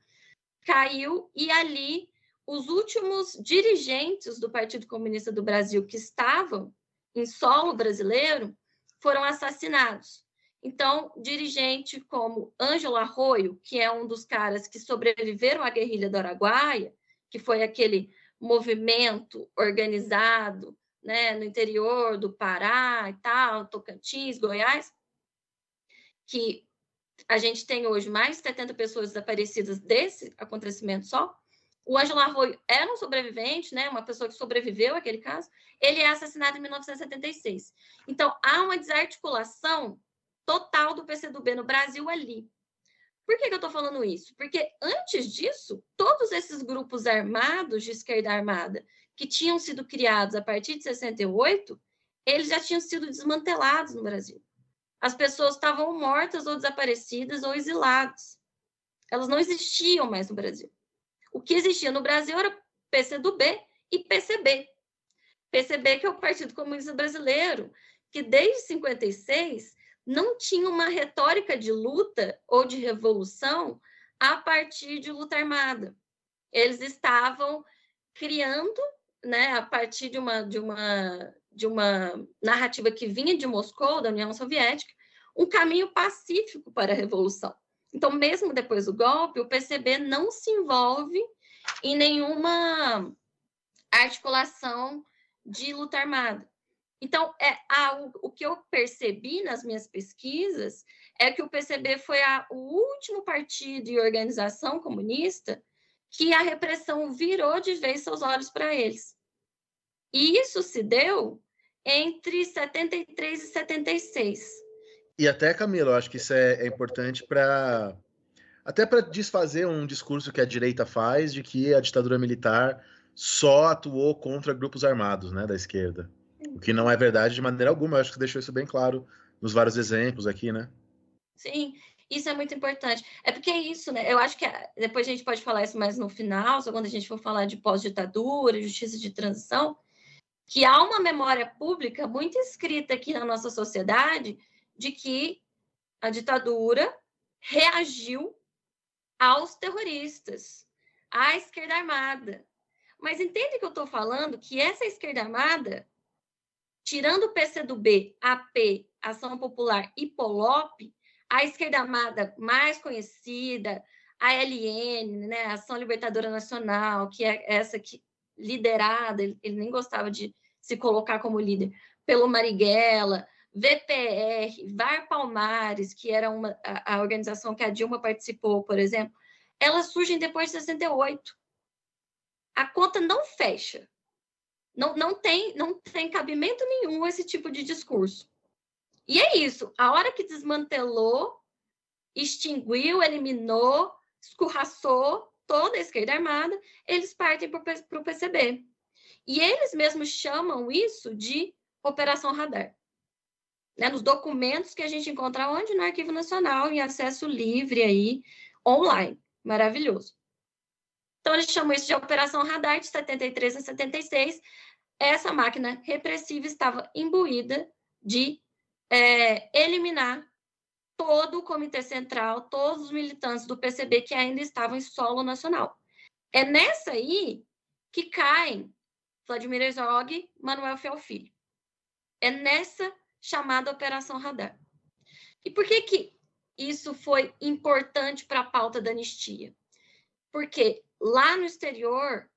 caiu, e ali os últimos dirigentes do Partido Comunista do Brasil que estavam em solo brasileiro foram assassinados. Então, dirigente como Ângelo Arroio, que é um dos caras que sobreviveram à guerrilha do Araguaia, que foi aquele movimento organizado né, no interior do Pará e tal, Tocantins, Goiás, que a gente tem hoje mais de 70 pessoas desaparecidas desse acontecimento só. O Ângelo Arroio era um sobrevivente, né, uma pessoa que sobreviveu àquele caso. Ele é assassinado em 1976. Então, há uma desarticulação total do PCdoB no Brasil ali. Por que, que eu estou falando isso? Porque antes disso, todos esses grupos armados de esquerda armada que tinham sido criados a partir de 68, eles já tinham sido desmantelados no Brasil. As pessoas estavam mortas ou desaparecidas ou exiladas. Elas não existiam mais no Brasil. O que existia no Brasil era PCdoB e PCB. PCB, que é o Partido Comunista Brasileiro, que desde 56 não tinha uma retórica de luta ou de revolução a partir de luta armada. Eles estavam criando, né, a partir de uma, de uma, de uma narrativa que vinha de Moscou, da União Soviética, um caminho pacífico para a revolução. Então, mesmo depois do golpe, o PCB não se envolve em nenhuma articulação de luta armada. Então, é, a, o, o, que eu percebi nas minhas pesquisas é que o PCB foi a, o último partido e organização comunista que a repressão virou de vez seus olhos para eles. E isso se deu entre 73 e 76. E até, Camilo, eu acho que isso é, é importante para até para desfazer um discurso que a direita faz de que a ditadura militar só atuou contra grupos armados, né, da esquerda. O que não é verdade de maneira alguma. Eu acho que deixou isso bem claro nos vários exemplos aqui, né? Sim, isso é muito importante. É porque é isso, né? Eu acho que depois a gente pode falar isso mais no final, só quando a gente for falar de pós-ditadura, justiça de transição, que há uma memória pública muito escrita aqui na nossa sociedade de que a ditadura reagiu aos terroristas, à esquerda armada. Mas entende que eu estou falando que essa esquerda armada tirando o PCdoB, AP, Ação Popular e POLOP, a esquerda armada mais conhecida, a LN, né, Ação Libertadora Nacional, que é essa que liderada, ele, ele nem gostava de se colocar como líder, pelo Marighella, VPR, VAR Palmares, que era uma, a, a organização que a Dilma participou, por exemplo, elas surgem depois de 68. A conta não fecha. Não, não, tem, não tem cabimento nenhum esse tipo de discurso. E é isso. A hora que desmantelou, extinguiu, eliminou, escorraçou toda a esquerda armada, eles partem para o PCB. E eles mesmos chamam isso de Operação Radar. Né? Nos documentos que a gente encontra onde? No Arquivo Nacional, em acesso livre aí, online. Maravilhoso. Então, eles chamam isso de Operação Radar de 73 a 76, essa máquina repressiva estava imbuída de é, eliminar todo o Comitê Central, todos os militantes do PCB que ainda estavam em solo nacional. É nessa aí que caem Vladimir Herzog, Manuel Fiel Filho. É nessa chamada Operação Radar. E por que que isso foi importante para a pauta da anistia? Porque lá no exterior,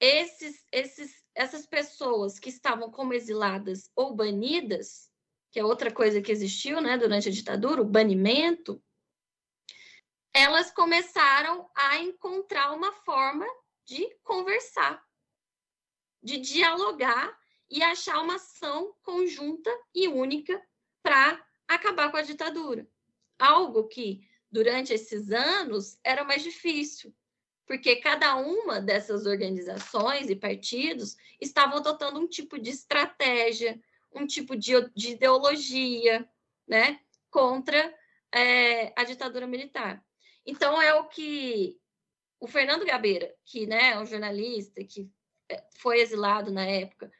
esses, esses essas pessoas que estavam como exiladas ou banidas, que é outra coisa que existiu né, durante a ditadura, o banimento, elas começaram a encontrar uma forma de conversar, de dialogar e achar uma ação conjunta e única para acabar com a ditadura. Algo que, durante esses anos, era mais difícil, porque cada uma dessas organizações e partidos estavam adotando um tipo de estratégia, um tipo de, de ideologia, né, contra é, a ditadura militar. Então é o que o Fernando Gabeira, que né, é um jornalista que é, foi exilado na época,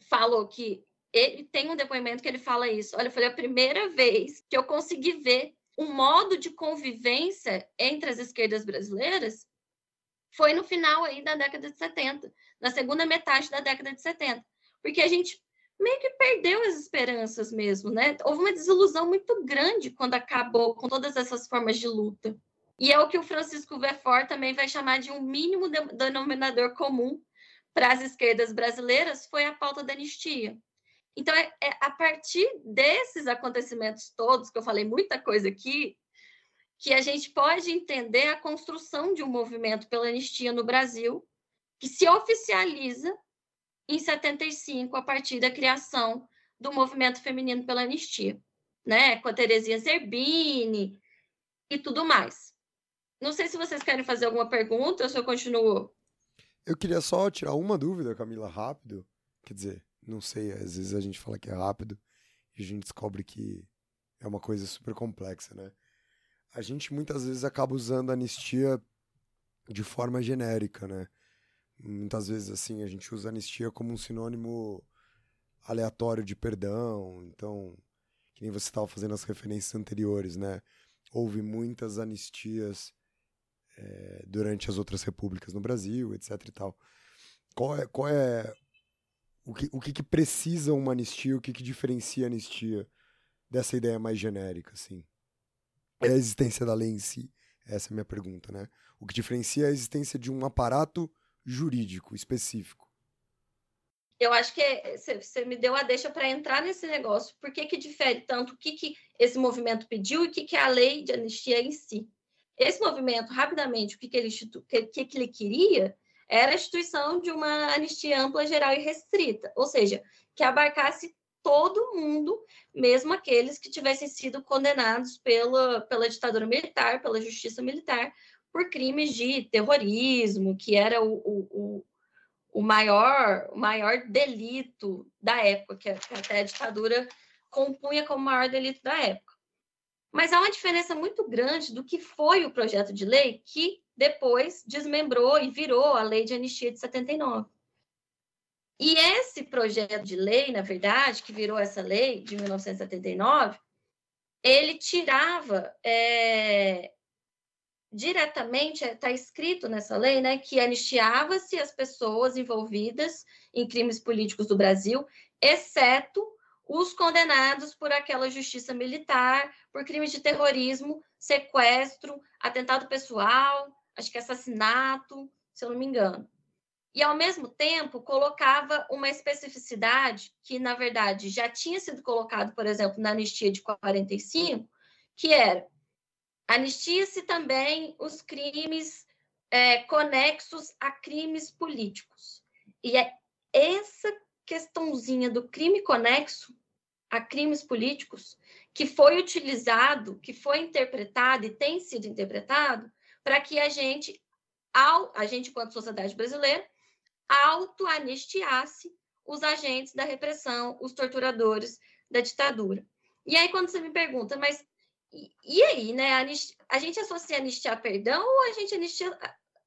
falou que ele tem um depoimento que ele fala isso. Olha, foi a primeira vez que eu consegui ver um modo de convivência entre as esquerdas brasileiras foi no final aí da década de 70, na segunda metade da década de 70, porque a gente meio que perdeu as esperanças mesmo, né? Houve uma desilusão muito grande quando acabou com todas essas formas de luta. E é o que o Francisco Vefort também vai chamar de um mínimo denominador comum para as esquerdas brasileiras foi a pauta da anistia. Então, é, é a partir desses acontecimentos todos, que eu falei muita coisa aqui, que a gente pode entender a construção de um movimento pela anistia no Brasil, que se oficializa em 75 a partir da criação do movimento feminino pela anistia, né, com a Terezinha Zerbini e tudo mais. Não sei se vocês querem fazer alguma pergunta ou se eu continuo. Eu queria só tirar uma dúvida, Camila, rápido. Quer dizer, não sei, às vezes a gente fala que é rápido e a gente descobre que é uma coisa super complexa, né? A gente muitas vezes acaba usando anistia de forma genérica, né? Muitas vezes, assim, a gente usa anistia como um sinônimo aleatório de perdão. Então, que nem você estava fazendo as referências anteriores, né? Houve muitas anistias é, durante as outras repúblicas no Brasil, etc e tal. Qual é, qual é o que, o que, que precisa uma anistia, o que, que diferencia a anistia dessa ideia mais genérica, assim? É a existência da lei em si? Essa é a minha pergunta, né? O que diferencia é a existência de um aparato jurídico específico. Eu acho que você me deu a deixa para entrar nesse negócio. Por que, que difere tanto o que, que esse movimento pediu e o que, que é a lei de anistia em si? Esse movimento, rapidamente, o que, que, ele, que, que ele queria era a instituição de uma anistia ampla, geral e restrita, ou seja, que abarcasse todo mundo, mesmo aqueles que tivessem sido condenados pela, pela ditadura militar, pela justiça militar, por crimes de terrorismo, que era o, o, o, maior, o maior delito da época, que até a ditadura compunha como maior delito da época. Mas há uma diferença muito grande do que foi o projeto de lei que depois desmembrou e virou a Lei de Anistia de 79. E esse projeto de lei, na verdade, que virou essa lei de 1979, ele tirava é, diretamente, está escrito nessa lei, né, que anistiava-se as pessoas envolvidas em crimes políticos do Brasil, exceto os condenados por aquela justiça militar, por crimes de terrorismo, sequestro, atentado pessoal, acho que assassinato, se eu não me engano. E, ao mesmo tempo, colocava uma especificidade que, na verdade, já tinha sido colocado, por exemplo, na anistia de 45, que era anistia-se também os crimes é, conexos a crimes políticos. E é essa questãozinha do crime conexo a crimes políticos que foi utilizado, que foi interpretado e tem sido interpretado para que a gente, ao, a gente, enquanto sociedade brasileira, auto-anistiasse os agentes da repressão, os torturadores da ditadura. E aí, quando você me pergunta, mas e, aí, né? A, gente associa anistia a perdão ou a gente anistia,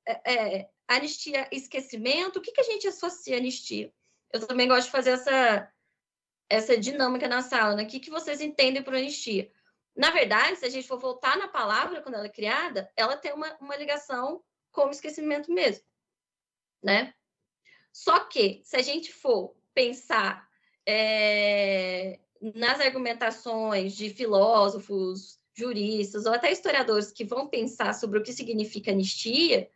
é, é, anistia esquecimento? O que, que a gente associa a anistia? Eu também gosto de fazer essa, essa dinâmica na sala, né? O que, que vocês entendem por anistia? Na verdade, se a gente for voltar na palavra, quando ela é criada, ela tem uma, uma ligação com o esquecimento mesmo, né? Só que, se a gente for pensar é, nas argumentações de filósofos, juristas ou até historiadores que vão pensar sobre o que significa anistia,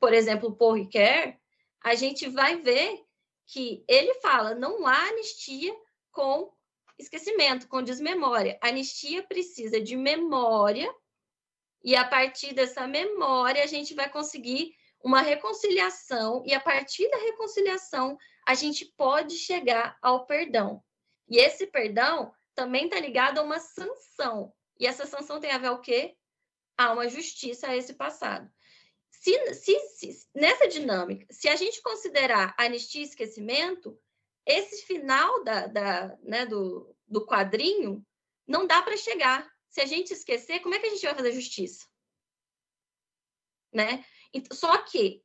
por exemplo, Ricoeur, a gente vai ver que ele fala não há anistia com esquecimento, com desmemória. A anistia precisa de memória e a partir dessa memória a gente vai conseguir uma reconciliação e a partir da reconciliação a gente pode chegar ao perdão. E esse perdão também está ligado a uma sanção. E essa sanção tem a ver ao quê? A uma justiça a esse passado. Se, se, se, nessa dinâmica, se a gente considerar anistia e esquecimento, esse final da, da, né, do, do quadrinho não dá para chegar. Se a gente esquecer, como é que a gente vai fazer justiça? Né? Só que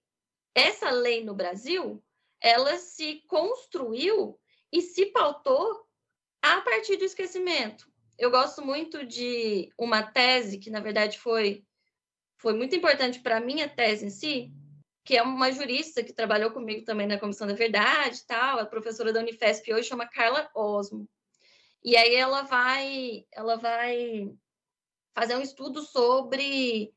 essa lei no Brasil, ela se construiu e se pautou a partir do esquecimento. Eu gosto muito de uma tese que, na verdade, foi, foi muito importante para a minha tese em si, que é uma jurista que trabalhou comigo também na Comissão da Verdade e tal, a professora da Unifesp hoje chama Carla Osmo. E aí ela vai, ela vai fazer um estudo sobre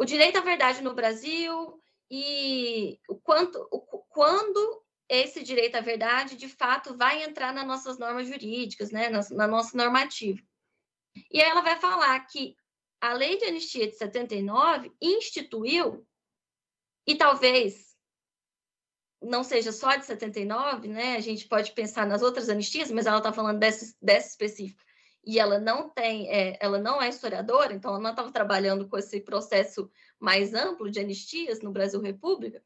o direito à verdade no Brasil e o quanto, o, quando esse direito à verdade, de fato, vai entrar nas nossas normas jurídicas, né, na, na nossa normativa. E ela vai falar que a lei de anistia de 79 instituiu, e talvez não seja só de 79, né? A gente pode pensar nas outras anistias, mas ela está falando dessa, dessa específica. E ela não tem, é, ela não é historiadora, então ela não estava trabalhando com esse processo mais amplo de anistias no Brasil República,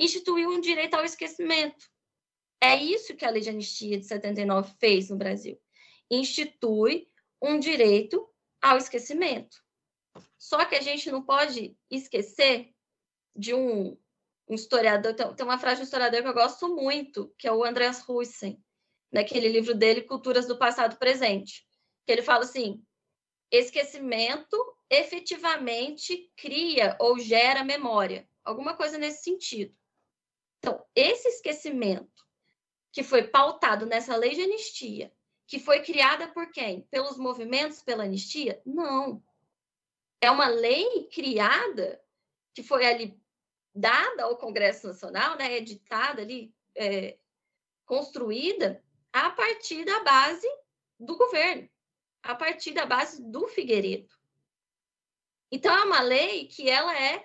instituiu um direito ao esquecimento. É isso que a lei de anistia de 79 fez no Brasil. Institui um direito ao esquecimento. Só que a gente não pode esquecer de um, um historiador, tem uma frase de um historiador que eu gosto muito, que é o Andreas Russen, naquele livro dele, Culturas do Passado Presente, que ele fala assim, esquecimento efetivamente cria ou gera memória, alguma coisa nesse sentido. Então, esse esquecimento que foi pautado nessa lei de anistia, que foi criada por quem? Pelos movimentos pela anistia? Não. É uma lei criada que foi ali dada ao Congresso Nacional, né, editada ali, é, construída a partir da base do governo, a partir da base do Figueiredo. Então, é uma lei que ela é,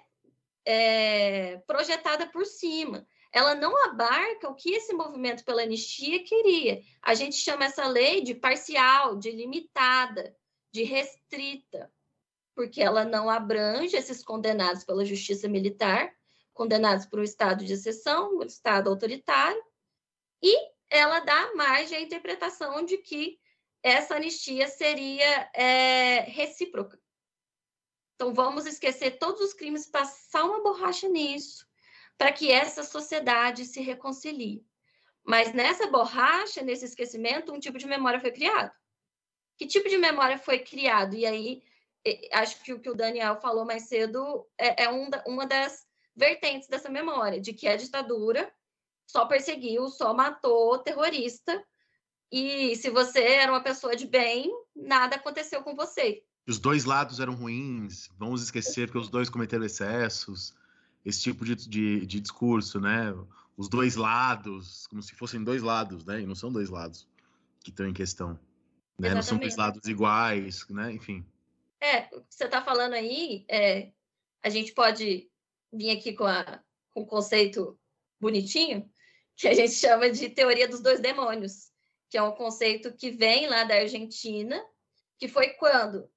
é projetada por cima. Ela não abarca o que esse movimento pela anistia queria. A gente chama essa lei de parcial, de limitada, de restrita, porque ela não abrange esses condenados pela justiça militar, condenados por um estado de exceção, um estado autoritário, e ela dá margem à interpretação de que essa anistia seria é, recíproca. Então, vamos esquecer todos os crimes, passar uma borracha nisso, para que essa sociedade se reconcilie. Mas nessa borracha, nesse esquecimento, um tipo de memória foi criado. Que tipo de memória foi criado? E aí, acho que o que o Daniel falou mais cedo é, é um, uma das vertentes dessa memória, de que a ditadura só perseguiu, só matou terrorista, e se você era uma pessoa de bem, nada aconteceu com você os dois lados eram ruins, vamos esquecer que os dois cometeram excessos, esse tipo de, de, de, discurso, né? Os dois lados, como se fossem dois lados, né? E não são dois lados que estão em questão. Né? Não são dois lados iguais, né? Enfim. É, o que você está falando aí, é, a gente pode vir aqui com, a, com um conceito bonitinho, que a gente chama de teoria dos dois demônios, que é um conceito que vem lá da Argentina, que foi quando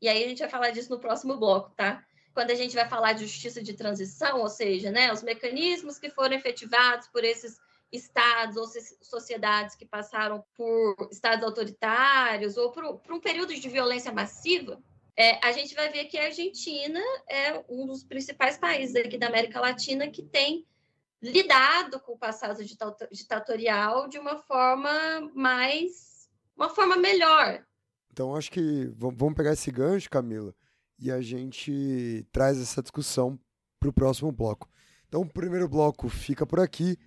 e aí a gente vai falar disso no próximo bloco, tá? Quando a gente vai falar de justiça de transição, ou seja, né, os mecanismos que foram efetivados por esses estados ou sociedades que passaram por estados autoritários ou por, por um período de violência massiva, é, a gente vai ver que a Argentina é um dos principais países aqui da América Latina que tem lidado com o passado ditatorial de uma forma mais, uma forma melhor, então acho que vamos pegar esse gancho, Camila, e a gente traz essa discussão para o próximo bloco. Então o primeiro bloco fica por aqui.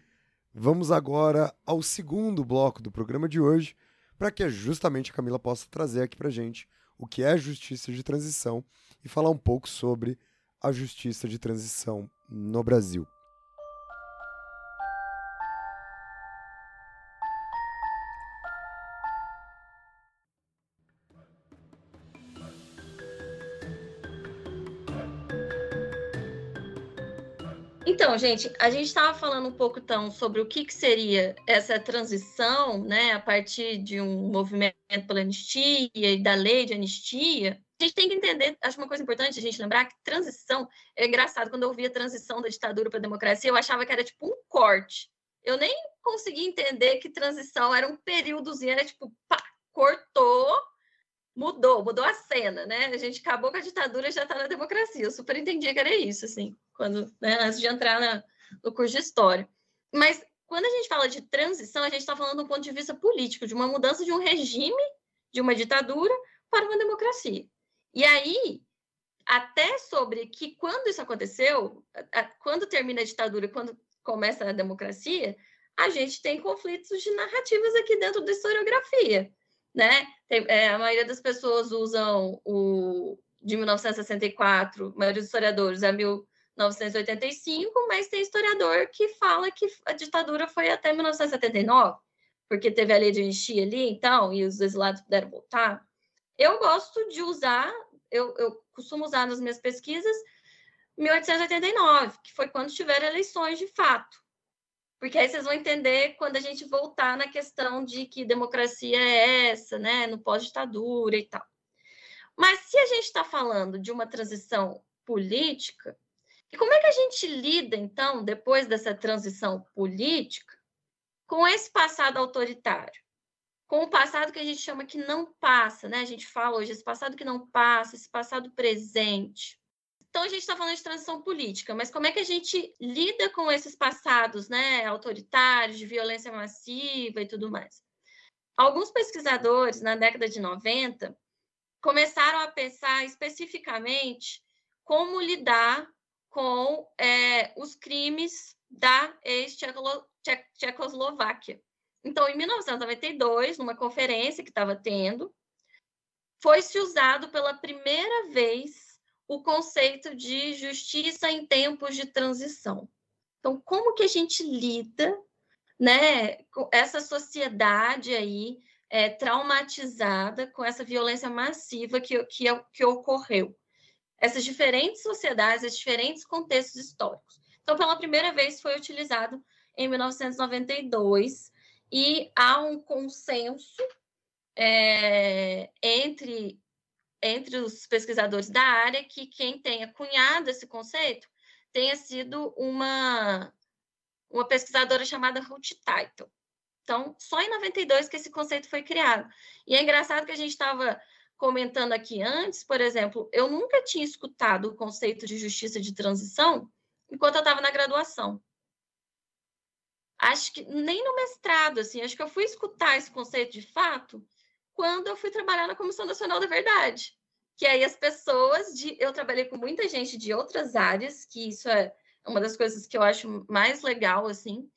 Vamos agora ao segundo bloco do programa de hoje, para que justamente a Camila possa trazer aqui para gente o que é justiça de transição e falar um pouco sobre a justiça de transição no Brasil. Então, gente, a gente estava falando um pouco então sobre o que, que, seria essa transição, né, a partir de um movimento pela anistia e da lei de anistia. A gente tem que entender, acho uma coisa importante a gente lembrar que transição é engraçado. Quando eu ouvia transição da ditadura para a democracia, eu achava que era tipo um corte. Eu nem conseguia entender que transição era um períodozinho, era tipo, pá, cortou, mudou, mudou a cena, né? A gente acabou com a ditadura, já está na democracia. Eu super entendia que era isso, assim quando né, antes de entrar na, no curso de história. Mas quando a gente fala de transição, a gente está falando do ponto de vista político, de uma mudança de um regime, de uma ditadura, para uma democracia. E aí, até sobre que quando isso aconteceu, quando termina a ditadura, quando começa a democracia, a gente tem conflitos de narrativas aqui dentro da historiografia, né? Tem, é, a maioria das pessoas usam o de 1964, a maioria dos historiadores é mil, 1985, mas tem historiador que fala que a ditadura foi até 1979, porque teve a lei de anistia ali, então, e os exilados puderam voltar. Eu gosto de usar, eu, eu costumo usar nas minhas pesquisas 1889, que foi quando tiveram eleições de fato. porque aí vocês vão entender quando a gente voltar na questão de que democracia é essa, né, no pós-ditadura e tal. Mas se a gente está falando de uma transição política, e como é que a gente lida, então, depois dessa transição política, com esse passado autoritário? Com o passado que a gente chama que não passa, né? A gente fala hoje, esse passado que não passa, esse passado presente. Então, a gente está falando de transição política, mas como é que a gente lida com esses passados né, autoritários, de violência massiva e tudo mais? Alguns pesquisadores, na década de 90, começaram a pensar especificamente como lidar com é, os crimes da ex-Tchecoslováquia. Então, em 1992, numa conferência que estava tendo, foi-se usado pela primeira vez o conceito de justiça em tempos de transição. Então, como que a gente lida, né, com essa sociedade aí é, traumatizada com essa violência massiva que, que, que ocorreu? Essas diferentes sociedades, esses diferentes contextos históricos. Então, pela primeira vez foi utilizado em 1992 e há um consenso é, entre entre os pesquisadores da área que quem tenha cunhado esse conceito tenha sido uma, uma pesquisadora chamada Ruth Title. Então, só em 92 que esse conceito foi criado. E é engraçado que a gente estava comentando aqui antes, por exemplo, eu nunca tinha escutado o conceito de justiça de transição enquanto eu estava na graduação. Acho que nem no mestrado, assim, acho que eu fui escutar esse conceito de fato quando eu fui trabalhar na Comissão Nacional da Verdade. Que aí as pessoas de. Eu trabalhei com muita gente de outras áreas, que isso é uma das coisas que eu acho mais legal, assim.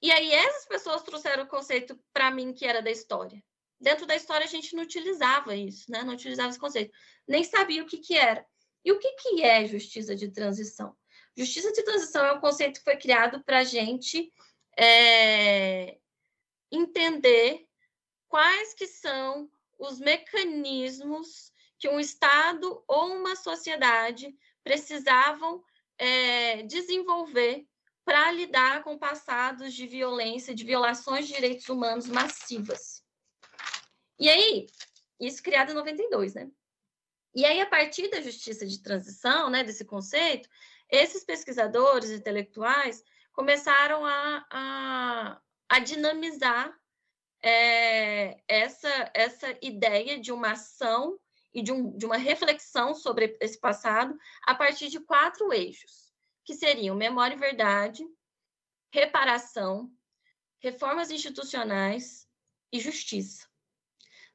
E aí essas pessoas trouxeram o conceito para mim que era da história. Dentro da história a gente não utilizava isso, né? Não utilizava esse conceito. Nem sabia o que, que era. E o que, que é justiça de transição? Justiça de transição é um conceito que foi criado para a gente é, entender quais que são os mecanismos que um Estado ou uma sociedade precisavam é, desenvolver para lidar com passados de violência, de violações de direitos humanos massivas. E aí, isso criado em 92, né? E aí, a partir da justiça de transição, né, desse conceito, esses pesquisadores intelectuais começaram a, a, a dinamizar é, essa, essa ideia de uma ação e de, um, de uma reflexão sobre esse passado a partir de quatro eixos, que seriam memória e verdade, reparação, reformas institucionais e justiça.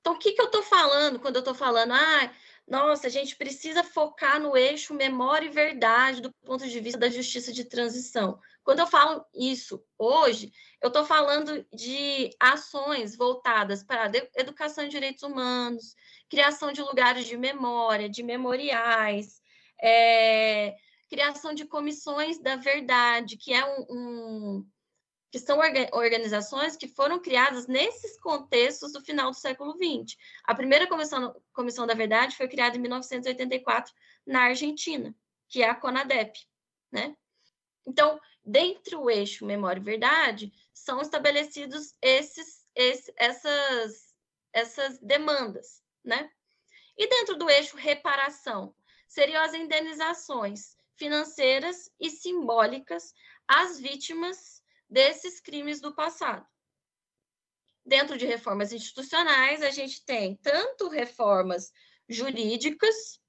Então, o que, que eu estou falando quando eu estou falando, ah, nossa, a gente precisa focar no eixo memória e verdade do ponto de vista da justiça de transição. Quando eu falo isso hoje, eu estou falando de ações voltadas para educação em direitos humanos, criação de lugares de memória, de memoriais, é, criação de comissões da verdade, que é um, um que são organizações que foram criadas nesses contextos do final do século XX. A primeira comissão, comissão da verdade foi criada em 1984 na Argentina, que é a CONADEP, né? Então, dentro do eixo memória e verdade, são estabelecidos esses, essas, essas demandas, né? E dentro do eixo reparação, seriam as indenizações financeiras e simbólicas às vítimas desses crimes do passado. Dentro de reformas institucionais, a gente tem tanto reformas jurídicas,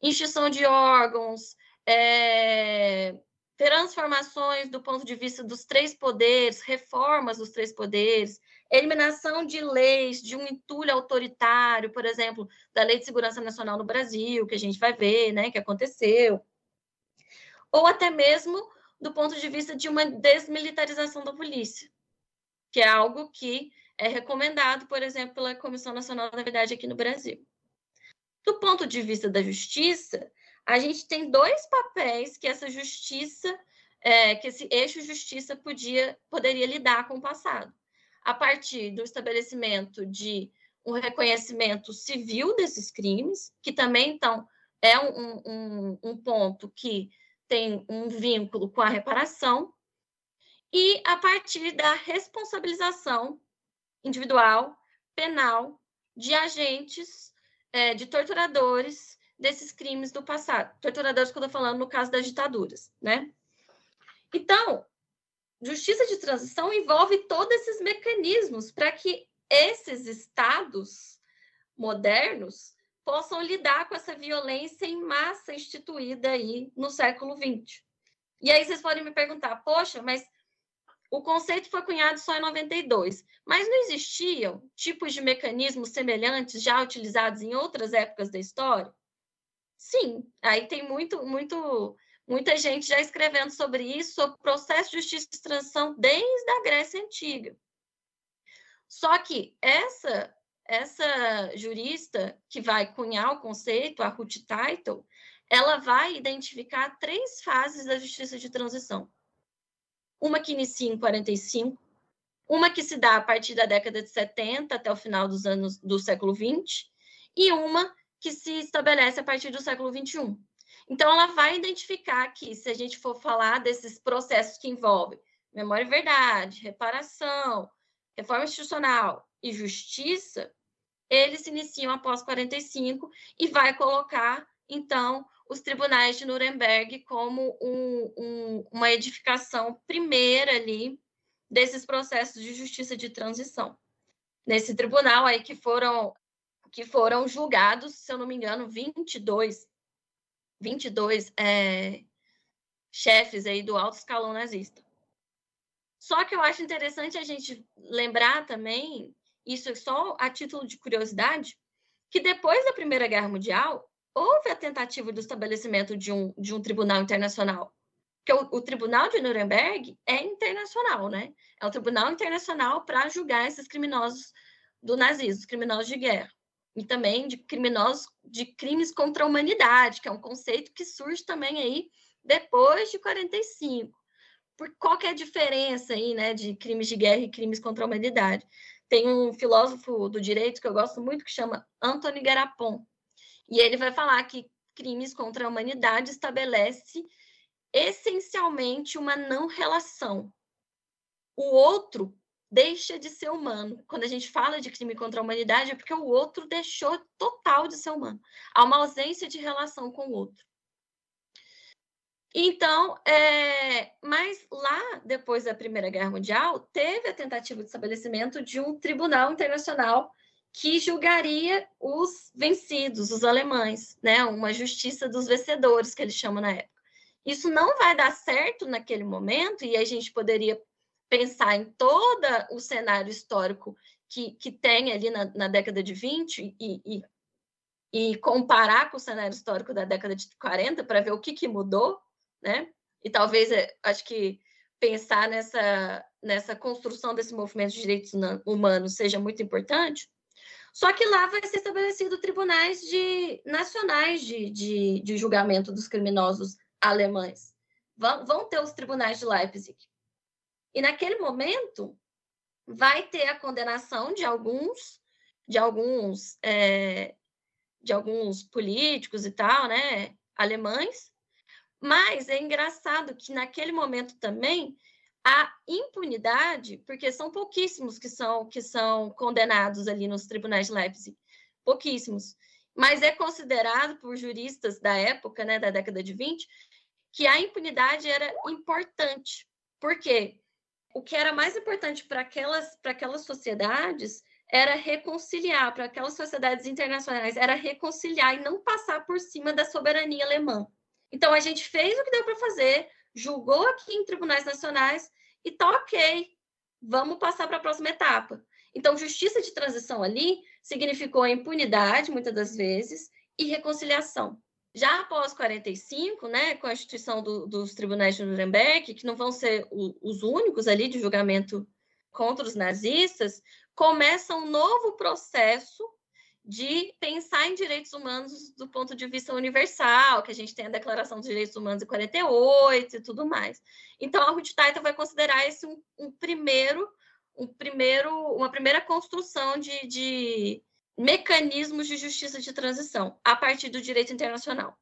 instituição de órgãos, é, transformações do ponto de vista dos três poderes, reformas dos três poderes, eliminação de leis de um entulho autoritário, por exemplo, da Lei de Segurança Nacional no Brasil, que a gente vai ver, né, que aconteceu, ou até mesmo do ponto de vista de uma desmilitarização da polícia, que é algo que é recomendado, por exemplo, pela Comissão Nacional da Verdade aqui no Brasil. Do ponto de vista da justiça, a gente tem dois papéis que essa justiça, é, que esse eixo justiça podia, poderia lidar com o passado a partir do estabelecimento de um reconhecimento civil desses crimes, que também, então, é um, um, um ponto que tem um vínculo com a reparação, e a partir da responsabilização individual, penal, de agentes, é, de torturadores desses crimes do passado. Torturadores que eu estou falando no caso das ditaduras, né? Então, justiça de transição envolve todos esses mecanismos para que esses estados modernos possam lidar com essa violência em massa instituída aí no século XX. E aí vocês podem me perguntar, poxa, mas o conceito foi cunhado só em 92, mas não existiam tipos de mecanismos semelhantes já utilizados em outras épocas da história? Sim, aí tem muito, muito, muita gente já escrevendo sobre isso, sobre o processo de justiça de transição desde a Grécia Antiga. Só que essa essa jurista que vai cunhar o conceito, a Ruth Title, ela vai identificar três fases da justiça de transição. Uma que inicia em 45, uma que se dá a partir da década de 70 até o final dos anos do século 20 e uma que se estabelece a partir do século 21. Então ela vai identificar que se a gente for falar desses processos que envolvem memória e verdade, reparação, reforma institucional e justiça, eles iniciam após 45 e vai colocar, então, os tribunais de Nuremberg como um, um, uma edificação primeira ali desses processos de justiça de transição. Nesse tribunal aí que foram que foram julgados, se eu não me engano, 22 22 é, chefes aí do alto escalão nazista. Só que eu acho interessante a gente lembrar também, isso é só a título de curiosidade, que depois da Primeira Guerra Mundial, houve a tentativa do estabelecimento de um, de um tribunal internacional. Porque o, o Tribunal de Nuremberg é internacional, né? É um tribunal internacional para julgar esses criminosos do nazismo, criminosos de guerra. E também de criminosos de crimes contra a humanidade, que é um conceito que surge também aí depois de 45 por qual que é a diferença aí, né, de crimes de guerra e crimes contra a humanidade? Tem um filósofo do direito que eu gosto muito que chama Anthony Garapon, e ele vai falar que crimes contra a humanidade estabelece essencialmente uma não relação. O outro deixa de ser humano. Quando a gente fala de crime contra a humanidade, é porque o outro deixou total de ser humano. Há uma ausência de relação com o outro. Então, é, mas lá, depois da Primeira Guerra Mundial, teve a tentativa de estabelecimento de um tribunal internacional que julgaria os vencidos, os alemães, né? Uma justiça dos vencedores, que eles chamam na época. Isso não vai dar certo naquele momento, e a gente poderia pensar em todo o cenário histórico que, que tem ali na, na década de 20 e, e, e, comparar com o cenário histórico da década de 40 para ver o que, que mudou, né? E talvez, é, acho que pensar nessa, nessa construção desse movimento de direitos humanos seja muito importante. Só que lá vai ser estabelecido tribunais de, nacionais de, de, de julgamento dos criminosos alemães. Vão, vão ter os tribunais de Leipzig. E naquele momento vai ter a condenação de alguns de alguns é, de alguns políticos e tal, né, alemães, mas é engraçado que naquele momento também a impunidade, porque são pouquíssimos que são que são condenados ali nos tribunais de Leipzig, pouquíssimos. Mas é considerado por juristas da época, né, da década de 20, que a impunidade era importante. Por quê? O que era mais importante para aquelas para aquelas sociedades era reconciliar, para aquelas sociedades internacionais, era reconciliar e não passar por cima da soberania alemã. Então, a gente fez o que deu para fazer, julgou aqui em tribunais nacionais e tá ok, vamos passar para a próxima etapa. Então, justiça de transição ali significou impunidade, muitas das vezes, e reconciliação. Já após 45, né, com a instituição do, dos tribunais de Nuremberg, que não vão ser o, os únicos ali de julgamento contra os nazistas, começa um novo processo de pensar em direitos humanos do ponto de vista universal, que a gente tem a Declaração dos Direitos Humanos de 48 e tudo mais. Então, a Ruth Taita vai considerar esse um, um, primeiro, um primeiro, uma primeira construção de, de mecanismos de justiça de transição a partir do direito internacional.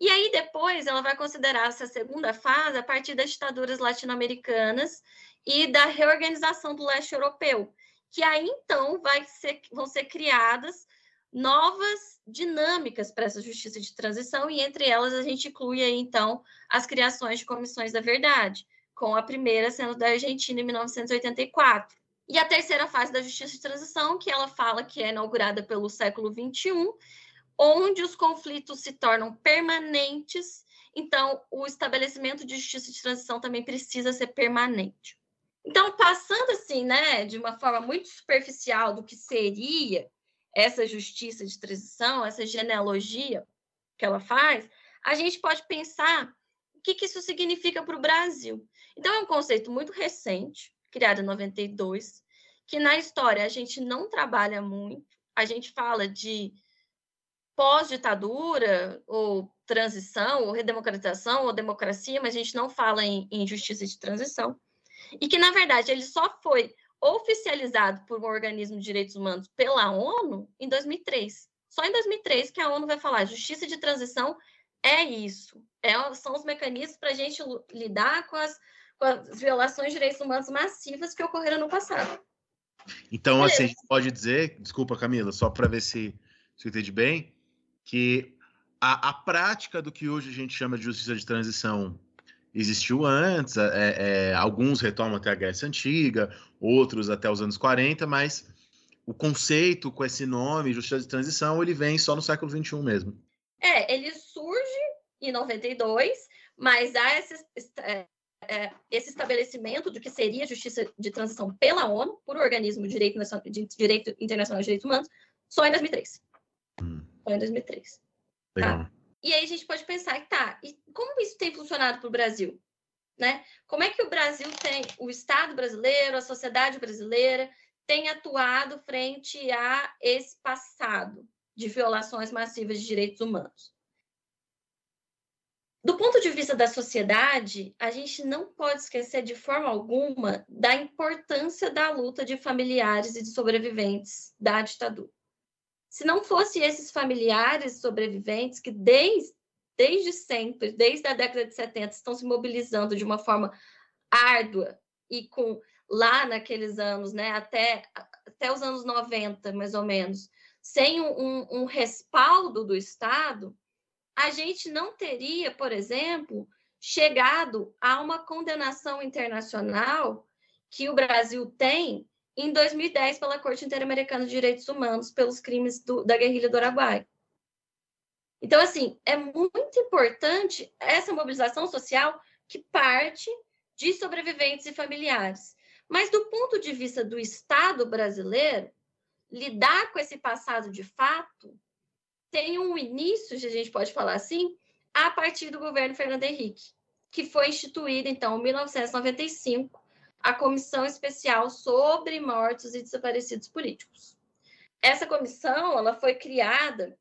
E aí depois ela vai considerar essa segunda fase a partir das ditaduras latino-americanas e da reorganização do leste europeu, que aí então ser, vão ser criadas novas dinâmicas para essa justiça de transição, e entre elas a gente inclui aí, então, as criações de comissões da verdade, com a primeira sendo da Argentina em 1984. E a terceira fase da justiça de transição, que ela fala que é inaugurada pelo século XXI, onde os conflitos se tornam permanentes, então o estabelecimento de justiça de transição também precisa ser permanente. Então, passando assim, né, de uma forma muito superficial do que seria essa justiça de transição, essa genealogia que ela faz, a gente pode pensar o que, que isso significa para o Brasil. Então, é um conceito muito recente, criado em 92, que na história a gente não trabalha muito, a gente fala de pós-ditadura, ou transição, ou redemocratização, ou democracia, mas a gente não fala em, em justiça de transição. E que, na verdade, ele só foi oficializado por um organismo de direitos humanos pela ONU em 2003. Só em 2003 que a ONU vai falar justiça de transição é isso. É, são os mecanismos para a gente lidar com as, com as, violações de direitos humanos massivas que ocorreram no passado. Então, Beleza. assim, a gente pode dizer, desculpa, Camila, só para ver se, se eu entendi bem, que a, a prática do que hoje a gente chama de justiça de transição existiu antes, é, é, alguns retomam até a Grécia Antiga, outros até os anos 40, mas o conceito com esse nome, justiça de transição, ele vem só no século XXI mesmo. É, ele surge em 92, mas há esse, é, é, esse estabelecimento do que seria justiça de transição pela ONU, por organismo de direito, de direito internacional de direitos humanos, só em 2003. Hum. Só em 2003. Legal. Tá? E aí a gente pode pensar, tá, e como isso tem funcionado para o Brasil? Né? Como é que o Brasil tem, o Estado brasileiro, a sociedade brasileira, tem atuado frente a esse passado de violações massivas de direitos humanos? Do ponto de vista da sociedade, a gente não pode esquecer de forma alguma da importância da luta de familiares e de sobreviventes da ditadura. Se não fosse esses familiares sobreviventes que desde, desde sempre, desde a década de 70, estão se mobilizando de uma forma árdua e com lá naqueles anos, né, até, até os anos 90, mais ou menos, sem um, um respaldo do Estado, a gente não teria, por exemplo, chegado a uma condenação internacional que o Brasil tem em 2010 pela Corte Interamericana de Direitos Humanos pelos crimes do, da guerrilha do Araguai. Então, assim, é muito importante essa mobilização social que parte de sobreviventes e familiares. Mas, do ponto de vista do Estado brasileiro, lidar com esse passado de fato tem um início, se a gente pode falar assim, a partir do governo Fernando Henrique, que foi instituído, então, em 1995, a Comissão Especial sobre Mortos e Desaparecidos Políticos. Essa comissão ela foi criada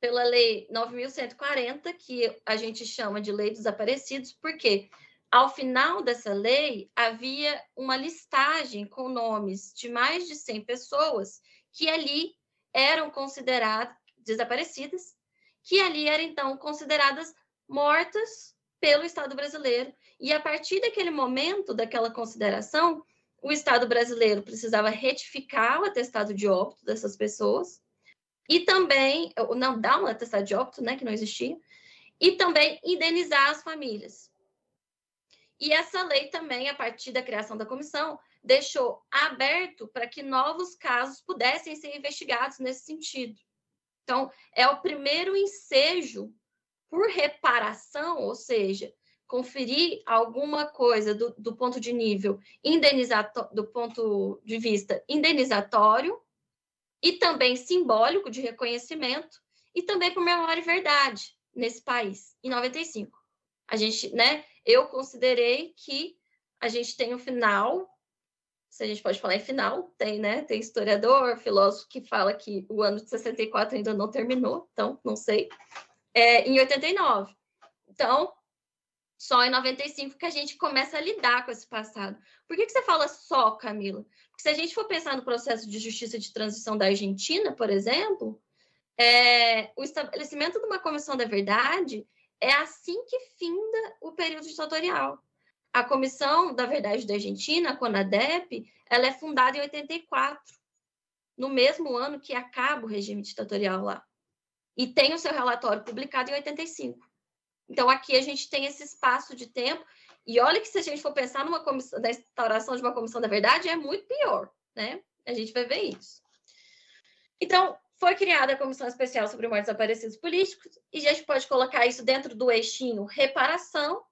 pela Lei 9.140, que a gente chama de Lei dos Desaparecidos, porque ao final dessa lei havia uma listagem com nomes de mais de 100 pessoas que ali eram consideradas desaparecidas, que ali eram então consideradas mortas pelo Estado brasileiro. E a partir daquele momento, daquela consideração, o Estado brasileiro precisava retificar o atestado de óbito dessas pessoas e também, não dar um atestado de óbito, né, que não existia, e também indenizar as famílias. E essa lei também, a partir da criação da comissão, deixou aberto para que novos casos pudessem ser investigados nesse sentido. Então, é o primeiro ensejo por reparação, ou seja, conferir alguma coisa do, do ponto de nível indenizatório, do ponto de vista indenizatório e também simbólico de reconhecimento e também por memória e verdade nesse país em 95. A gente, né, eu considerei que a gente tem um final, se a gente pode falar em final, tem, né, tem historiador, filósofo que fala que o ano de 64 ainda não terminou, então não sei é, em 89. Então, só em 95 que a gente começa a lidar com esse passado. Por que, que você fala só, Camila? Porque se a gente for pensar no processo de justiça de transição da Argentina, por exemplo, é, o estabelecimento de uma comissão da verdade é assim que finda o período ditatorial. A Comissão da Verdade da Argentina, a CONADEP, ela é fundada em 84, no mesmo ano que acaba o regime ditatorial lá. E tem o seu relatório publicado em 85. Então, aqui a gente tem esse espaço de tempo. E olha que se a gente for pensar numa comissão, na instauração de uma comissão da verdade, é muito pior, né? A gente vai ver isso. Então, foi criada a Comissão Especial sobre Mortos Desaparecidos Políticos, e a gente pode colocar isso dentro do eixinho reparação,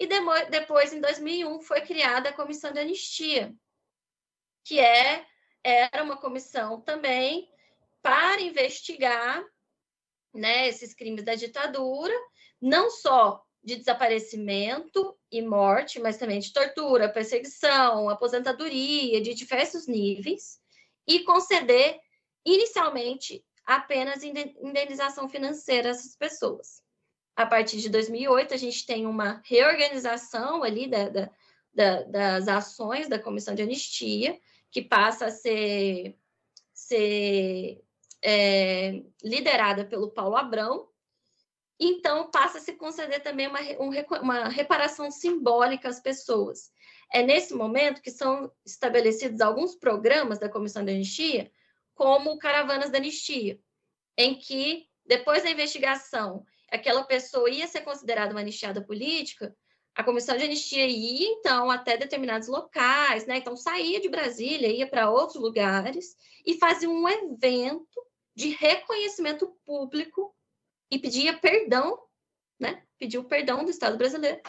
e depois, em 2001, foi criada a Comissão de Anistia, que é, era uma comissão também para investigar né, esses crimes da ditadura, não só de desaparecimento e morte, mas também de tortura, perseguição, aposentadoria, de diversos níveis, e conceder inicialmente apenas indenização financeira a essas pessoas. A partir de 2008, a gente tem uma reorganização ali da, da, da, das ações da Comissão de Anistia, que passa a ser, ser é, liderada pelo Paulo Abrão, então passa a se conceder também uma, uma reparação simbólica às pessoas. É nesse momento que são estabelecidos alguns programas da Comissão de Anistia como Caravanas da Anistia, em que, depois da investigação, aquela pessoa ia ser considerada uma anistiada política, a comissão de anistia ia, então, até determinados locais, né? Então, saía de Brasília, ia para outros lugares e fazia um evento de reconhecimento público e pedia perdão, né? Pediu perdão do Estado brasileiro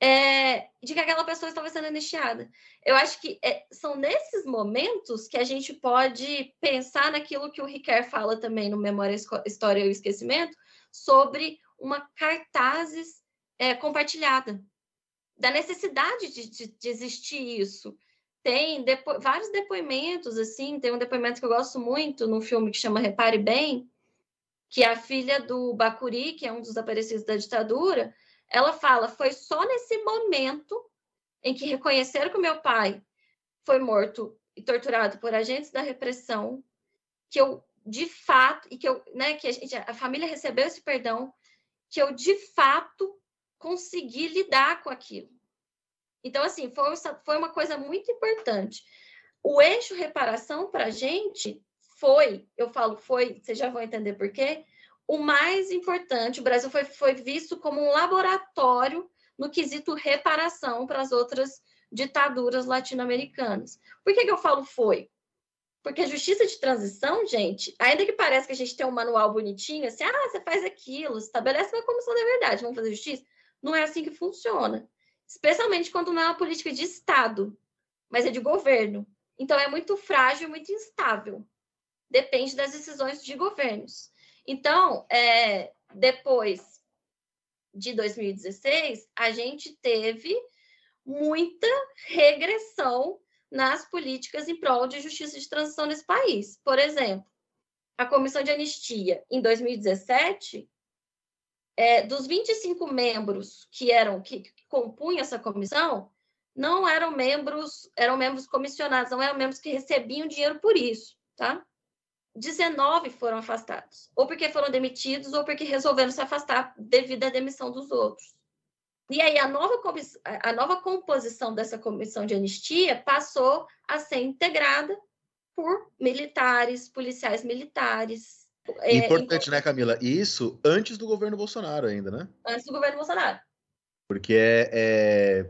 é, de que aquela pessoa estava sendo anistiada. Eu acho que é, são nesses momentos que a gente pode pensar naquilo que o Riquet fala também no Memória, História e Esquecimento, sobre uma cartazes é, compartilhada, da necessidade de, de, de existir isso. Tem depo vários depoimentos, assim, tem um depoimento que eu gosto muito no filme que chama Repare Bem, que a filha do Bacuri, que é um dos aparecidos da ditadura, ela fala: foi só nesse momento em que reconheceram que o meu pai foi morto e torturado por agentes da repressão que eu de fato e que eu, né, que a, gente, a família recebeu esse perdão, que eu de fato consegui lidar com aquilo. Então, assim, foi, foi uma coisa muito importante. O eixo reparação para a gente foi, eu falo foi, vocês já vão entender por quê, o mais importante, o Brasil foi, foi visto como um laboratório no quesito reparação para as outras ditaduras latino-americanas. Por que, que eu falo foi? Porque a justiça de transição, gente, ainda que pareça que a gente tem um manual bonitinho, assim, ah, você faz aquilo, estabelece uma comissão da verdade, vamos fazer justiça, não é assim que funciona. Especialmente quando não é uma política de Estado, mas é de governo. Então é muito frágil, muito instável. Depende das decisões de governos. Então, é, depois de 2016, a gente teve muita regressão nas políticas em prol de justiça de transição nesse país. Por exemplo, a Comissão de Anistia, em 2017, é, dos 25 membros que eram que, que compunham essa comissão, não eram membros, eram membros comissionados, não eram membros que recebiam dinheiro por isso, tá? 19 foram afastados, ou porque foram demitidos, ou porque resolveram se afastar devido à demissão dos outros. E aí a nova, a nova composição dessa comissão de anistia passou a ser integrada por militares, policiais militares. É, Importante, é, né, Camila? Isso antes do governo Bolsonaro ainda, né? Antes do governo Bolsonaro. Porque é, é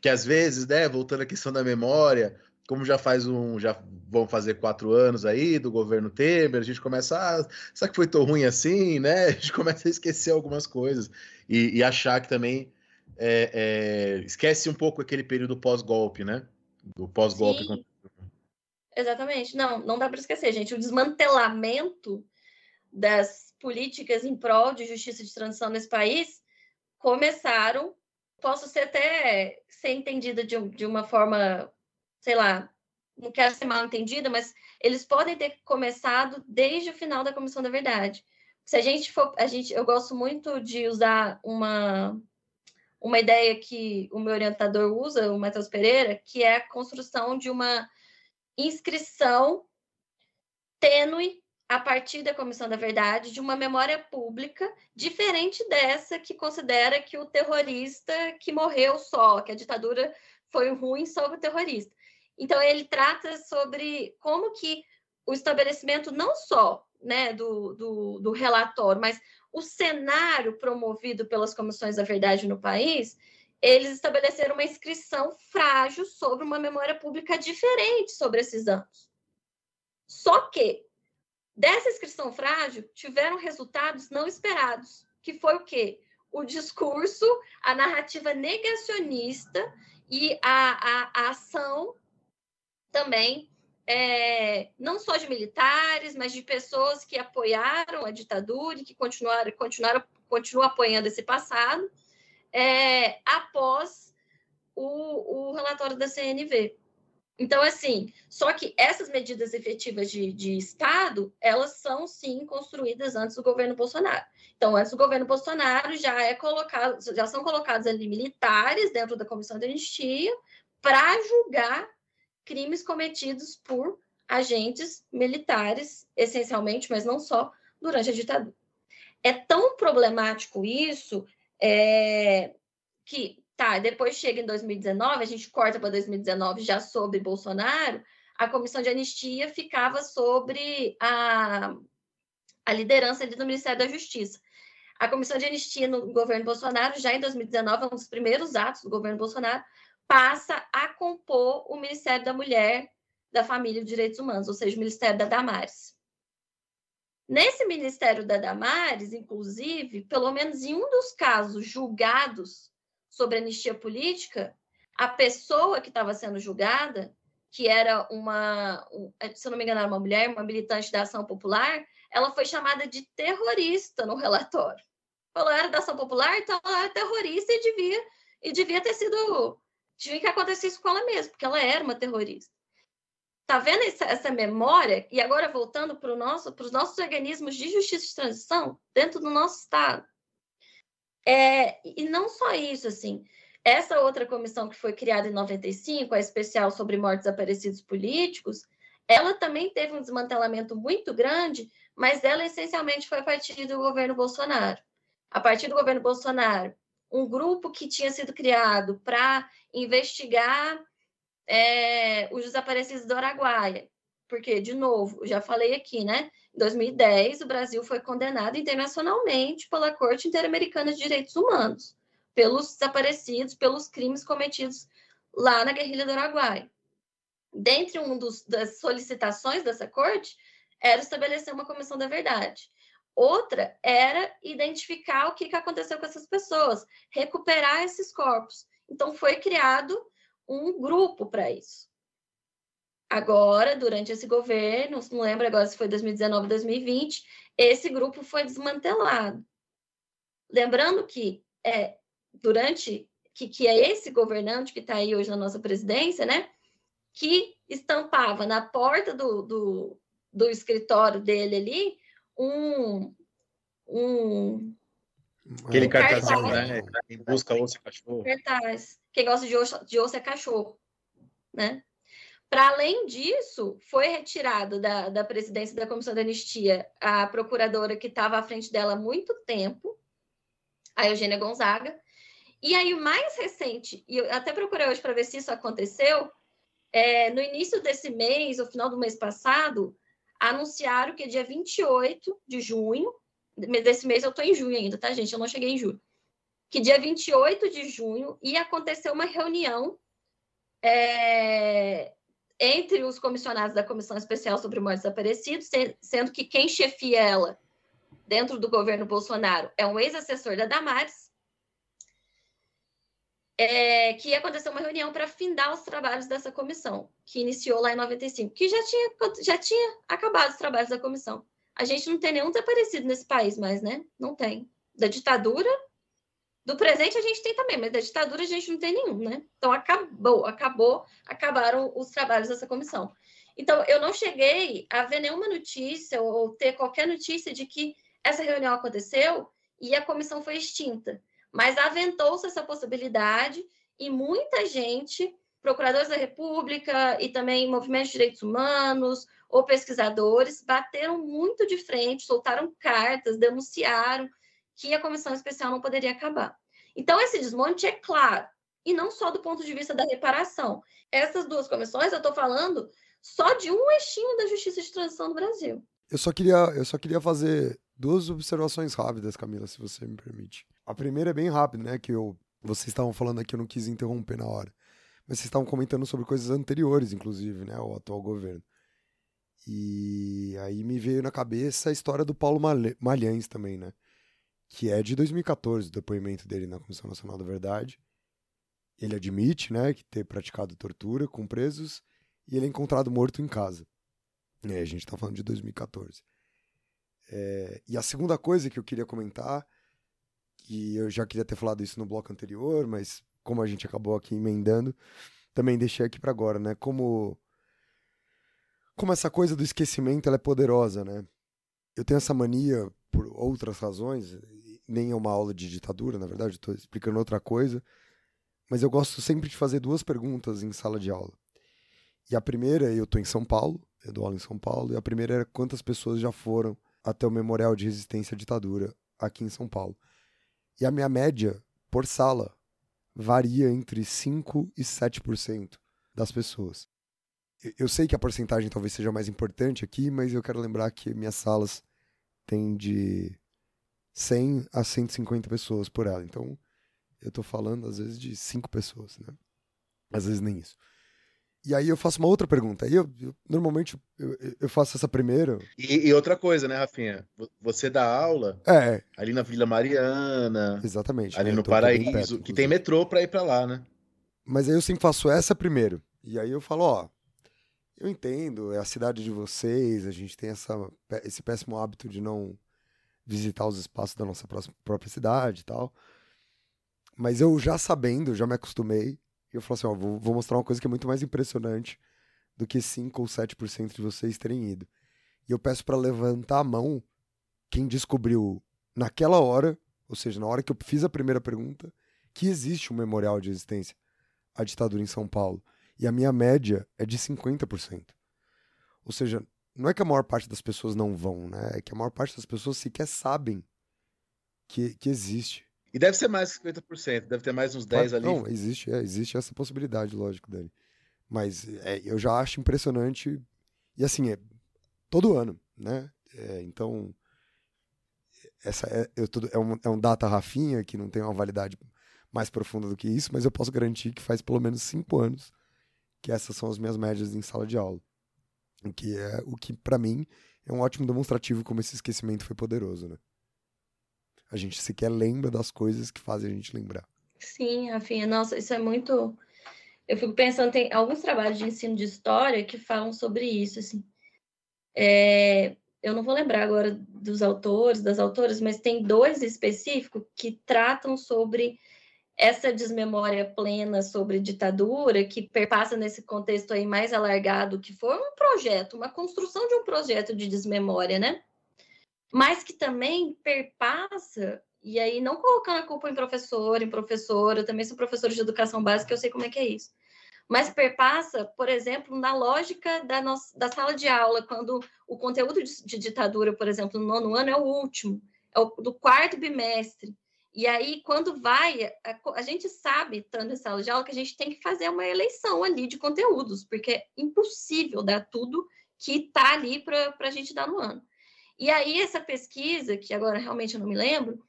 que às vezes, né, voltando à questão da memória, como já faz um, já vão fazer quatro anos aí do governo Temer, a gente começa, ah, será que foi tão ruim assim, né? A gente começa a esquecer algumas coisas e, e achar que também é, é, esquece um pouco aquele período pós-golpe, né? Do pós-golpe. Exatamente. Não, não dá para esquecer, gente. O desmantelamento das políticas em prol de justiça de transição nesse país começaram. Posso ser até ser entendida de, de uma forma sei lá, não quero ser mal entendida, mas eles podem ter começado desde o final da Comissão da Verdade. Se a gente for, a gente, eu gosto muito de usar uma uma ideia que o meu orientador usa, o Matheus Pereira, que é a construção de uma inscrição tênue a partir da Comissão da Verdade, de uma memória pública diferente dessa que considera que o terrorista que morreu só, que a ditadura foi ruim só o terrorista. Então, ele trata sobre como que o estabelecimento não só né, do, do, do relatório, mas o cenário promovido pelas comissões da verdade no país, eles estabeleceram uma inscrição frágil sobre uma memória pública diferente sobre esses anos. Só que dessa inscrição frágil tiveram resultados não esperados, que foi o quê? O discurso, a narrativa negacionista e a, a, a ação também é, não só de militares, mas de pessoas que apoiaram a ditadura e que continuaram, continuaram continuam apoiando esse passado é, após o, o relatório da CNV. Então, assim, só que essas medidas efetivas de, de Estado, elas são, sim, construídas antes do governo Bolsonaro. Então, antes do governo Bolsonaro, já, é colocado, já são colocados ali militares dentro da comissão de anistia para julgar crimes cometidos por agentes militares, essencialmente, mas não só, durante a ditadura. É tão problemático isso é, que Tá, depois chega em 2019, a gente corta para 2019 já sobre Bolsonaro, a comissão de anistia ficava sobre a, a liderança ali do Ministério da Justiça. A comissão de anistia no governo Bolsonaro, já em 2019, um dos primeiros atos do governo Bolsonaro, passa a compor o Ministério da Mulher, da Família e dos Direitos Humanos, ou seja, o Ministério da Damares. Nesse Ministério da Damares, inclusive, pelo menos em um dos casos julgados sobre anistia política, a pessoa que estava sendo julgada, que era uma, é, se não me engano, era uma mulher, uma militante da Ação Popular, ela foi chamada de terrorista no relatório. Falou, era da Ação Popular, então ela era terrorista e devia, e devia ter sido. Devia que acontecesse com ela mesma, porque ela era uma terrorista. Tá vendo essa, essa memória? E agora voltando para nosso, os nossos organismos de justiça de transição dentro do nosso Estado. É, e não só isso, assim, essa outra comissão que foi criada em 95, a especial sobre mortes desaparecidos políticos, ela também teve um desmantelamento muito grande, mas ela essencialmente foi a partir do governo Bolsonaro. A partir do governo Bolsonaro, um grupo que tinha sido criado para investigar é, os desaparecidos do Araguaia. Porque, de novo, já falei aqui, né? Em 2010, o Brasil foi condenado internacionalmente pela Corte Interamericana de Direitos Humanos, pelos desaparecidos, pelos crimes cometidos lá na guerrilha do Araguaia. Dentre um dos, das solicitações dessa corte era estabelecer uma comissão da verdade. Outra era identificar o que, que aconteceu com essas pessoas, recuperar esses corpos. Então, foi criado um grupo para isso. Agora, durante esse governo, não lembro agora se foi 2019 2020, esse grupo foi desmantelado. Lembrando que é, durante que, que é esse governante que está aí hoje na nossa presidência, né? Que estampava na porta do, do, do escritório dele ali um, um Aquele cartazão, né? Quem busca osso é cachorro. Cartaz. Quem gosta de osso, de osso é cachorro, né? Para além disso, foi retirado da, da presidência da Comissão da Anistia a procuradora que estava à frente dela há muito tempo, a Eugênia Gonzaga. E aí, o mais recente, e eu até procurei hoje para ver se isso aconteceu, é, no início desse mês, ou final do mês passado, anunciaram que dia 28 de junho, desse mês eu estou em junho ainda, tá, gente? Eu não cheguei em julho. Que dia 28 de junho ia acontecer uma reunião é, entre os comissionados da Comissão Especial sobre Mortes Desaparecidos, sendo que quem chefia ela dentro do governo Bolsonaro é um ex-assessor da Damares, é, que aconteceu uma reunião para findar os trabalhos dessa comissão, que iniciou lá em 95, que já tinha, já tinha acabado os trabalhos da comissão. A gente não tem nenhum desaparecido nesse país mais, né? Não tem. Da ditadura do presente a gente tem também, mas da ditadura a gente não tem nenhum, né? Então acabou, acabou, acabaram os trabalhos dessa comissão. Então eu não cheguei a ver nenhuma notícia ou ter qualquer notícia de que essa reunião aconteceu e a comissão foi extinta. Mas aventou-se essa possibilidade e muita gente procuradores da República e também movimentos de direitos humanos ou pesquisadores bateram muito de frente, soltaram cartas, denunciaram que a comissão especial não poderia acabar. Então, esse desmonte é claro, e não só do ponto de vista da reparação. Essas duas comissões, eu estou falando só de um eixinho da justiça de transição do Brasil. Eu só queria, eu só queria fazer duas observações rápidas, Camila, se você me permite. A primeira é bem rápida, né? Que eu, vocês estavam falando aqui, eu não quis interromper na hora. Mas vocês estavam comentando sobre coisas anteriores, inclusive, né? Ao atual governo. E aí me veio na cabeça a história do Paulo Malhães também, né? Que é de 2014, o depoimento dele na Comissão Nacional da Verdade. Ele admite, né, que ter praticado tortura com presos e ele é encontrado morto em casa. É, a gente está falando de 2014. É, e a segunda coisa que eu queria comentar, que eu já queria ter falado isso no bloco anterior, mas como a gente acabou aqui emendando, também deixei aqui para agora, né? Como como essa coisa do esquecimento ela é poderosa, né? Eu tenho essa mania por outras razões, nem é uma aula de ditadura, na verdade, estou explicando outra coisa, mas eu gosto sempre de fazer duas perguntas em sala de aula. E a primeira, eu estou em São Paulo, eu dou aula em São Paulo, e a primeira era quantas pessoas já foram até o Memorial de Resistência à Ditadura aqui em São Paulo. E a minha média por sala varia entre 5 e 7% das pessoas. Eu sei que a porcentagem talvez seja mais importante aqui, mas eu quero lembrar que minhas salas têm de 100 a 150 pessoas por ela. Então, eu estou falando às vezes de 5 pessoas, né? Às vezes nem isso. E aí eu faço uma outra pergunta. Aí eu, eu normalmente eu, eu, faço essa primeira. E, e, outra coisa, né, Rafinha? Você dá aula é. ali na Vila Mariana. Exatamente. Ali né? no Paraíso, perto, que tem metrô para ir para lá, né? Mas aí eu sempre faço essa primeiro. E aí eu falo, ó, eu entendo, é a cidade de vocês, a gente tem essa, esse péssimo hábito de não visitar os espaços da nossa própria cidade e tal. Mas eu já sabendo, já me acostumei, eu falo assim, ó, vou, vou mostrar uma coisa que é muito mais impressionante do que 5 ou 7% de vocês terem ido. E eu peço para levantar a mão quem descobriu naquela hora, ou seja, na hora que eu fiz a primeira pergunta, que existe um memorial de existência à ditadura em São Paulo. E a minha média é de 50%. Ou seja, não é que a maior parte das pessoas não vão, né? É que a maior parte das pessoas sequer sabem que, que existe. E deve ser mais 50%, deve ter mais uns 10 ali. Não, existe, é, existe essa possibilidade, lógico, Dani. Mas é, eu já acho impressionante. E assim, é todo ano, né? É, então, essa é, eu, é, um, é um data Rafinha, que não tem uma validade mais profunda do que isso, mas eu posso garantir que faz pelo menos cinco anos que essas são as minhas médias em sala de aula. Que é o que, para mim, é um ótimo demonstrativo como esse esquecimento foi poderoso, né? A gente sequer lembra das coisas que fazem a gente lembrar. Sim, Rafinha, nossa, isso é muito. Eu fico pensando, tem alguns trabalhos de ensino de história que falam sobre isso, assim. É... Eu não vou lembrar agora dos autores, das autoras, mas tem dois específicos que tratam sobre essa desmemória plena sobre ditadura, que perpassa nesse contexto aí mais alargado, que foi um projeto, uma construção de um projeto de desmemória, né? mas que também perpassa, e aí não colocando a culpa em professor, em professora, eu também sou professora de educação básica, eu sei como é que é isso. Mas perpassa, por exemplo, na lógica da, nossa, da sala de aula, quando o conteúdo de, de ditadura, por exemplo, no nono ano é o último, é o do quarto bimestre. E aí, quando vai, a, a, gente sabe, estando em sala de aula, que a gente tem que fazer uma eleição ali de conteúdos, porque é impossível dar tudo que está ali para a gente dar no ano. E aí, essa pesquisa, que agora realmente eu não me lembro,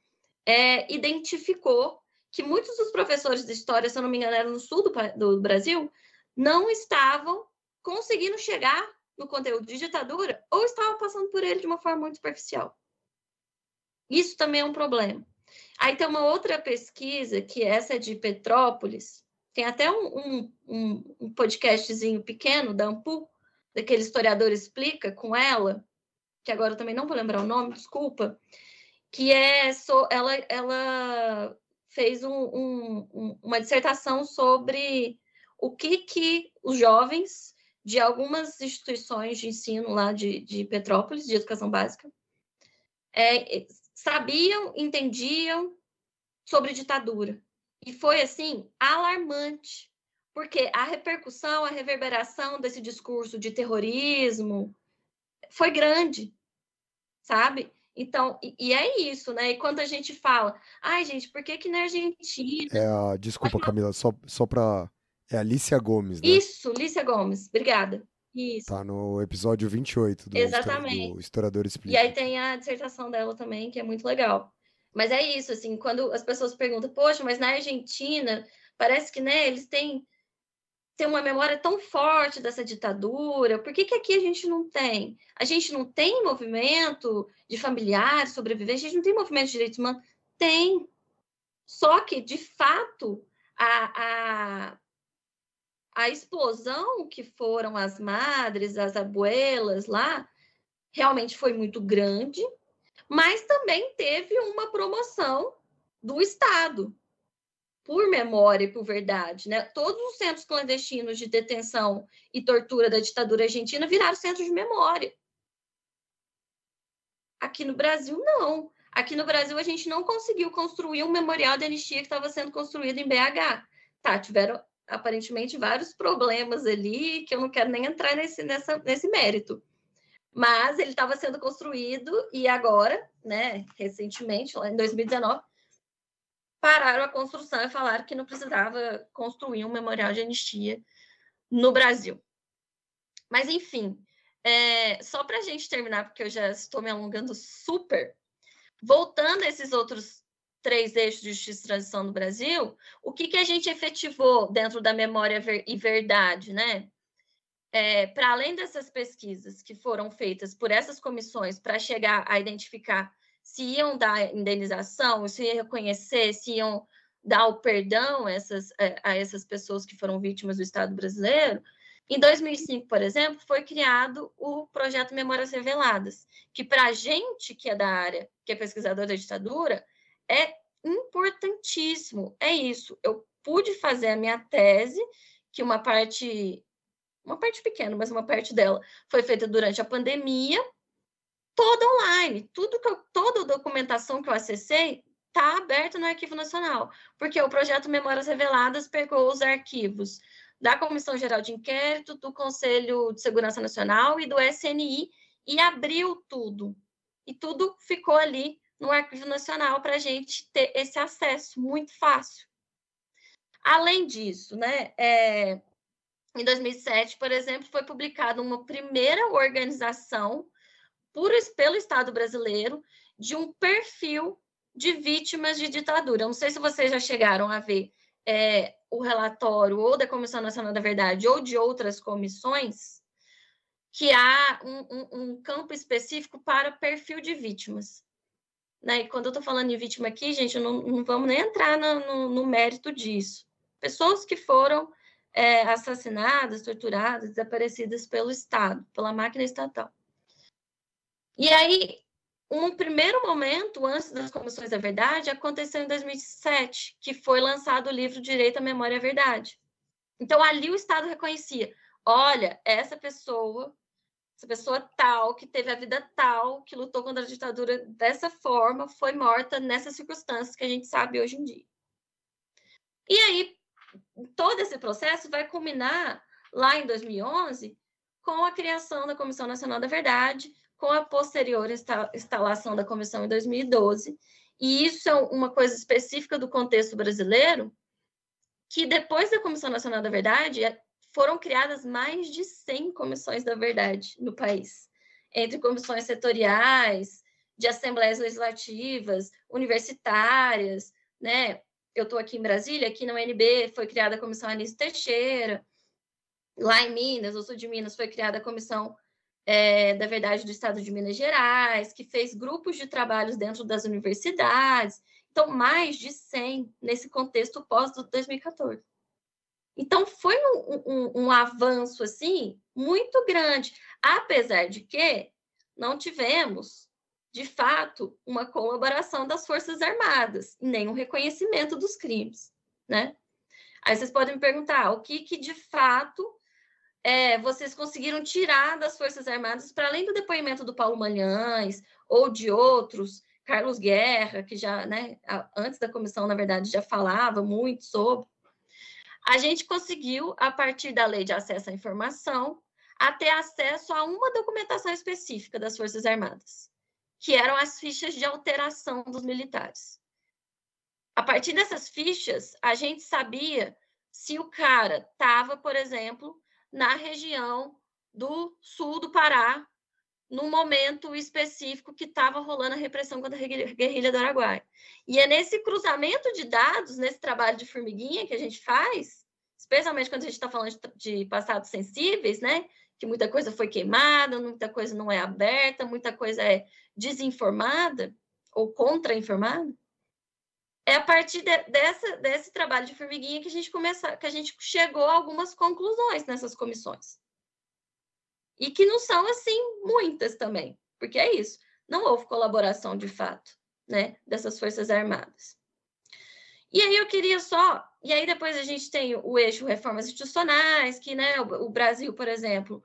é, identificou que muitos dos professores de história, se eu não me engano, eram no sul do, do Brasil, não estavam conseguindo chegar no conteúdo de ditadura ou estavam passando por ele de uma forma muito superficial. Isso também é um problema. Aí tem uma outra pesquisa, que essa é de Petrópolis, tem até um, um, um podcastzinho pequeno da Ampu, daquele historiador explica com ela, que agora também não vou lembrar o nome, desculpa, que é so, ela, ela fez um, um, uma dissertação sobre o que, que os jovens de algumas instituições de ensino lá de, de Petrópolis, de educação básica, é, sabiam, entendiam sobre ditadura. E foi, assim, alarmante, Porque a repercussão, a reverberação desse discurso de terrorismo foi grande, sabe? Então, e, e é isso, né? E quando a gente fala, ai, gente, por que que na Argentina? É a, desculpa, Camila, só, só pra. É a Alicia Gomes, né? Isso, Lícia Gomes, obrigada. Isso. Tá no episódio 28 do, Exatamente. do Historiador Explica. E aí tem a dissertação dela também, que é muito legal. Mas é isso, assim, quando as pessoas perguntam, poxa, mas na Argentina, parece que, né, eles têm, têm uma memória tão forte dessa ditadura, por que, que aqui a gente não tem? A gente não tem movimento de familiares, sobreviventes, a gente não tem movimento de direitos humanos? Tem. Só que, de fato, a, a, a explosão que foram as madres, as abuelas lá, realmente foi muito grande, mas também teve uma promoção do Estado, por memória e por verdade. Né? Todos os centros clandestinos de detenção e tortura da ditadura argentina viraram centros de memória. Aqui no Brasil, não. Aqui no Brasil, a gente não conseguiu construir um memorial de anistia que estava sendo construído em BH. Tá, tiveram aparentemente vários problemas ali, que eu não quero nem entrar nesse, nessa, nesse mérito mas ele estava sendo construído e agora, né, recentemente, lá em 2019, pararam a construção e falaram que não precisava construir um memorial de anistia no Brasil. Mas, enfim, é, só para a gente terminar, porque eu já estou me alongando super, voltando a esses outros três eixos de justiça e transição no Brasil, o que, que a gente efetivou dentro da memória e verdade, né? é, para além dessas pesquisas que foram feitas por essas comissões para chegar a identificar se iam dar indenização, se iam reconhecer, se iam dar o perdão a essas, é, a essas pessoas que foram vítimas do Estado brasileiro, em 2005, por exemplo, foi criado o projeto Memórias Reveladas, que para a gente que é da área, que é pesquisador da ditadura, é importantíssimo. É isso. Eu pude fazer a minha tese, que uma parte uma parte pequena, mas uma parte dela foi feita durante a pandemia, toda online. Tudo que eu, toda a documentação que eu acessei está aberta no Arquivo Nacional, porque o projeto Memórias Reveladas pegou os arquivos da Comissão Geral de Inquérito, do Conselho de Segurança Nacional e do SNI e abriu tudo. E tudo ficou ali no Arquivo Nacional para a gente ter esse acesso muito fácil. Além disso, né, é, em 2007, por exemplo, foi publicada uma primeira organização por, pelo Estado brasileiro de um perfil de vítimas de ditadura. não sei se vocês já chegaram a ver é, o relatório ou da Comissão Nacional da Verdade ou de outras comissões, que há um, um, um campo específico para perfil de vítimas. Né? E quando eu estou falando de vítima aqui, gente, não, não vamos nem entrar no, no, no mérito disso. Pessoas que foram é, assassinadas, torturadas, desaparecidas pelo Estado, pela máquina estatal. E aí, um primeiro momento, antes das comissões da verdade, aconteceu em 2007, que foi lançado o livro Direito à Memória e à Verdade. Então, ali o Estado reconhecia: olha, essa pessoa, essa pessoa tal, que teve a vida tal, que lutou contra a ditadura dessa forma, foi morta nessas circunstâncias que a gente sabe hoje em dia. E aí, todo esse processo vai culminar lá em 2011 com a criação da Comissão Nacional da Verdade, com a posterior instalação da comissão em 2012. E isso é uma coisa específica do contexto brasileiro, que depois da Comissão Nacional da Verdade, foram criadas mais de 100 comissões da verdade no país, entre comissões setoriais, de assembleias legislativas, universitárias, né, eu estou aqui em Brasília, aqui na UNB foi criada a Comissão Anísio Teixeira, lá em Minas, no sul de Minas, foi criada a Comissão é, da Verdade do Estado de Minas Gerais, que fez grupos de trabalhos dentro das universidades. Então, mais de 100 nesse contexto pós-2014. Então, foi um, um, um avanço, assim, muito grande, apesar de que não tivemos de fato, uma colaboração das Forças Armadas, nem um reconhecimento dos crimes, né? Aí vocês podem me perguntar, o que que de fato é, vocês conseguiram tirar das Forças Armadas, para além do depoimento do Paulo Malhães ou de outros, Carlos Guerra, que já, né, antes da comissão, na verdade, já falava muito sobre. A gente conseguiu, a partir da lei de acesso à informação, a ter acesso a uma documentação específica das Forças Armadas, que eram as fichas de alteração dos militares. A partir dessas fichas, a gente sabia se o cara estava, por exemplo, na região do sul do Pará, no momento específico que estava rolando a repressão contra a guerrilha do Araguaia. E é nesse cruzamento de dados, nesse trabalho de formiguinha que a gente faz, especialmente quando a gente está falando de, de passados sensíveis, né? Que muita coisa foi queimada, muita coisa não é aberta, muita coisa é desinformada ou contra-informada. É a partir de, dessa, desse trabalho de formiguinha que a gente começa, que a gente chegou a algumas conclusões nessas comissões. E que não são assim muitas também, porque é isso. Não houve colaboração de fato, né, dessas forças armadas. E aí eu queria só, e aí depois a gente tem o eixo reformas institucionais, que, né, o, Brasil, por exemplo,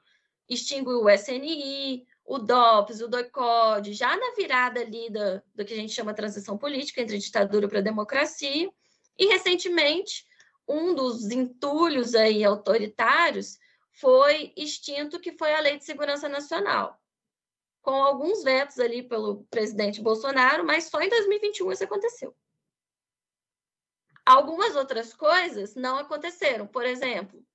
extingue o SNI, o DOPS, o DOICOD, já na virada ali do, do que a gente chama transição política entre ditadura para democracia, e recentemente um dos entulhos aí autoritários foi extinto, que foi a Lei de Segurança Nacional, com alguns vetos ali pelo presidente Bolsonaro, mas só em 2021 isso aconteceu. Algumas outras coisas não aconteceram, por exemplo,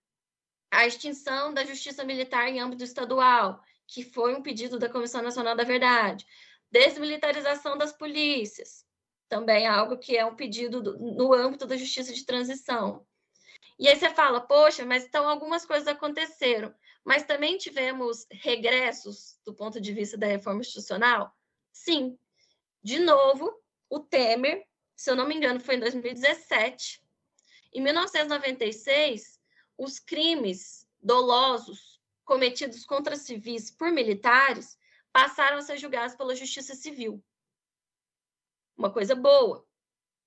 a extinção da Justiça Militar em âmbito estadual, que foi um pedido da Comissão Nacional da Verdade, desmilitarização das polícias, também é algo que é um pedido do, no âmbito da Justiça de Transição. E aí você fala, poxa, mas então algumas coisas aconteceram, mas também tivemos regressos do ponto de vista da reforma institucional? Sim. De novo, o Temer, se eu não me engano, foi em 2017. Em 1996, os crimes dolosos cometidos contra civis por militares passaram a ser julgados pela Justiça Civil. Uma coisa boa,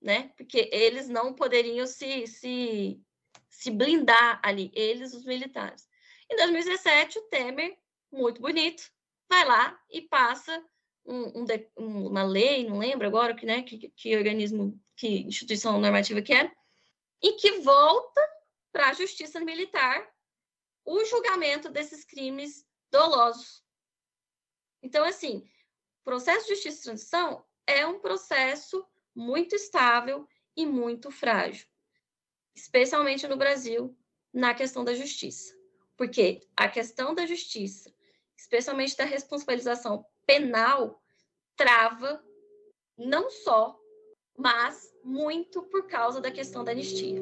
né? Porque eles não poderiam se, se se blindar ali, eles, os militares. Em 2017, o Temer, muito bonito, vai lá e passa um, um, uma lei, não lembro agora que, né, que, que organismo, que instituição normativa que era, e que volta para a justiça militar o julgamento desses crimes dolosos. Então, assim, o processo de justiça e transição é um processo muito estável e muito frágil especialmente no Brasil, na questão da justiça. Porque a questão da justiça, especialmente da responsabilização penal, trava não só, mas muito por causa da questão da anistia.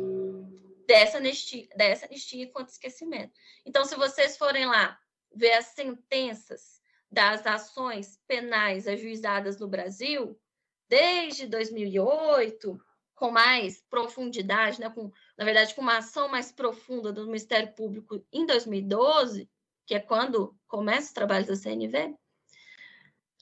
Dessa anistia, dessa anistia contra esquecimento. Então, se vocês forem lá ver as sentenças das ações penais ajuizadas no Brasil, desde 2008, com mais profundidade, né, com, na verdade, com uma ação mais profunda do Ministério Público em 2012, que é quando começa o trabalho da CNV,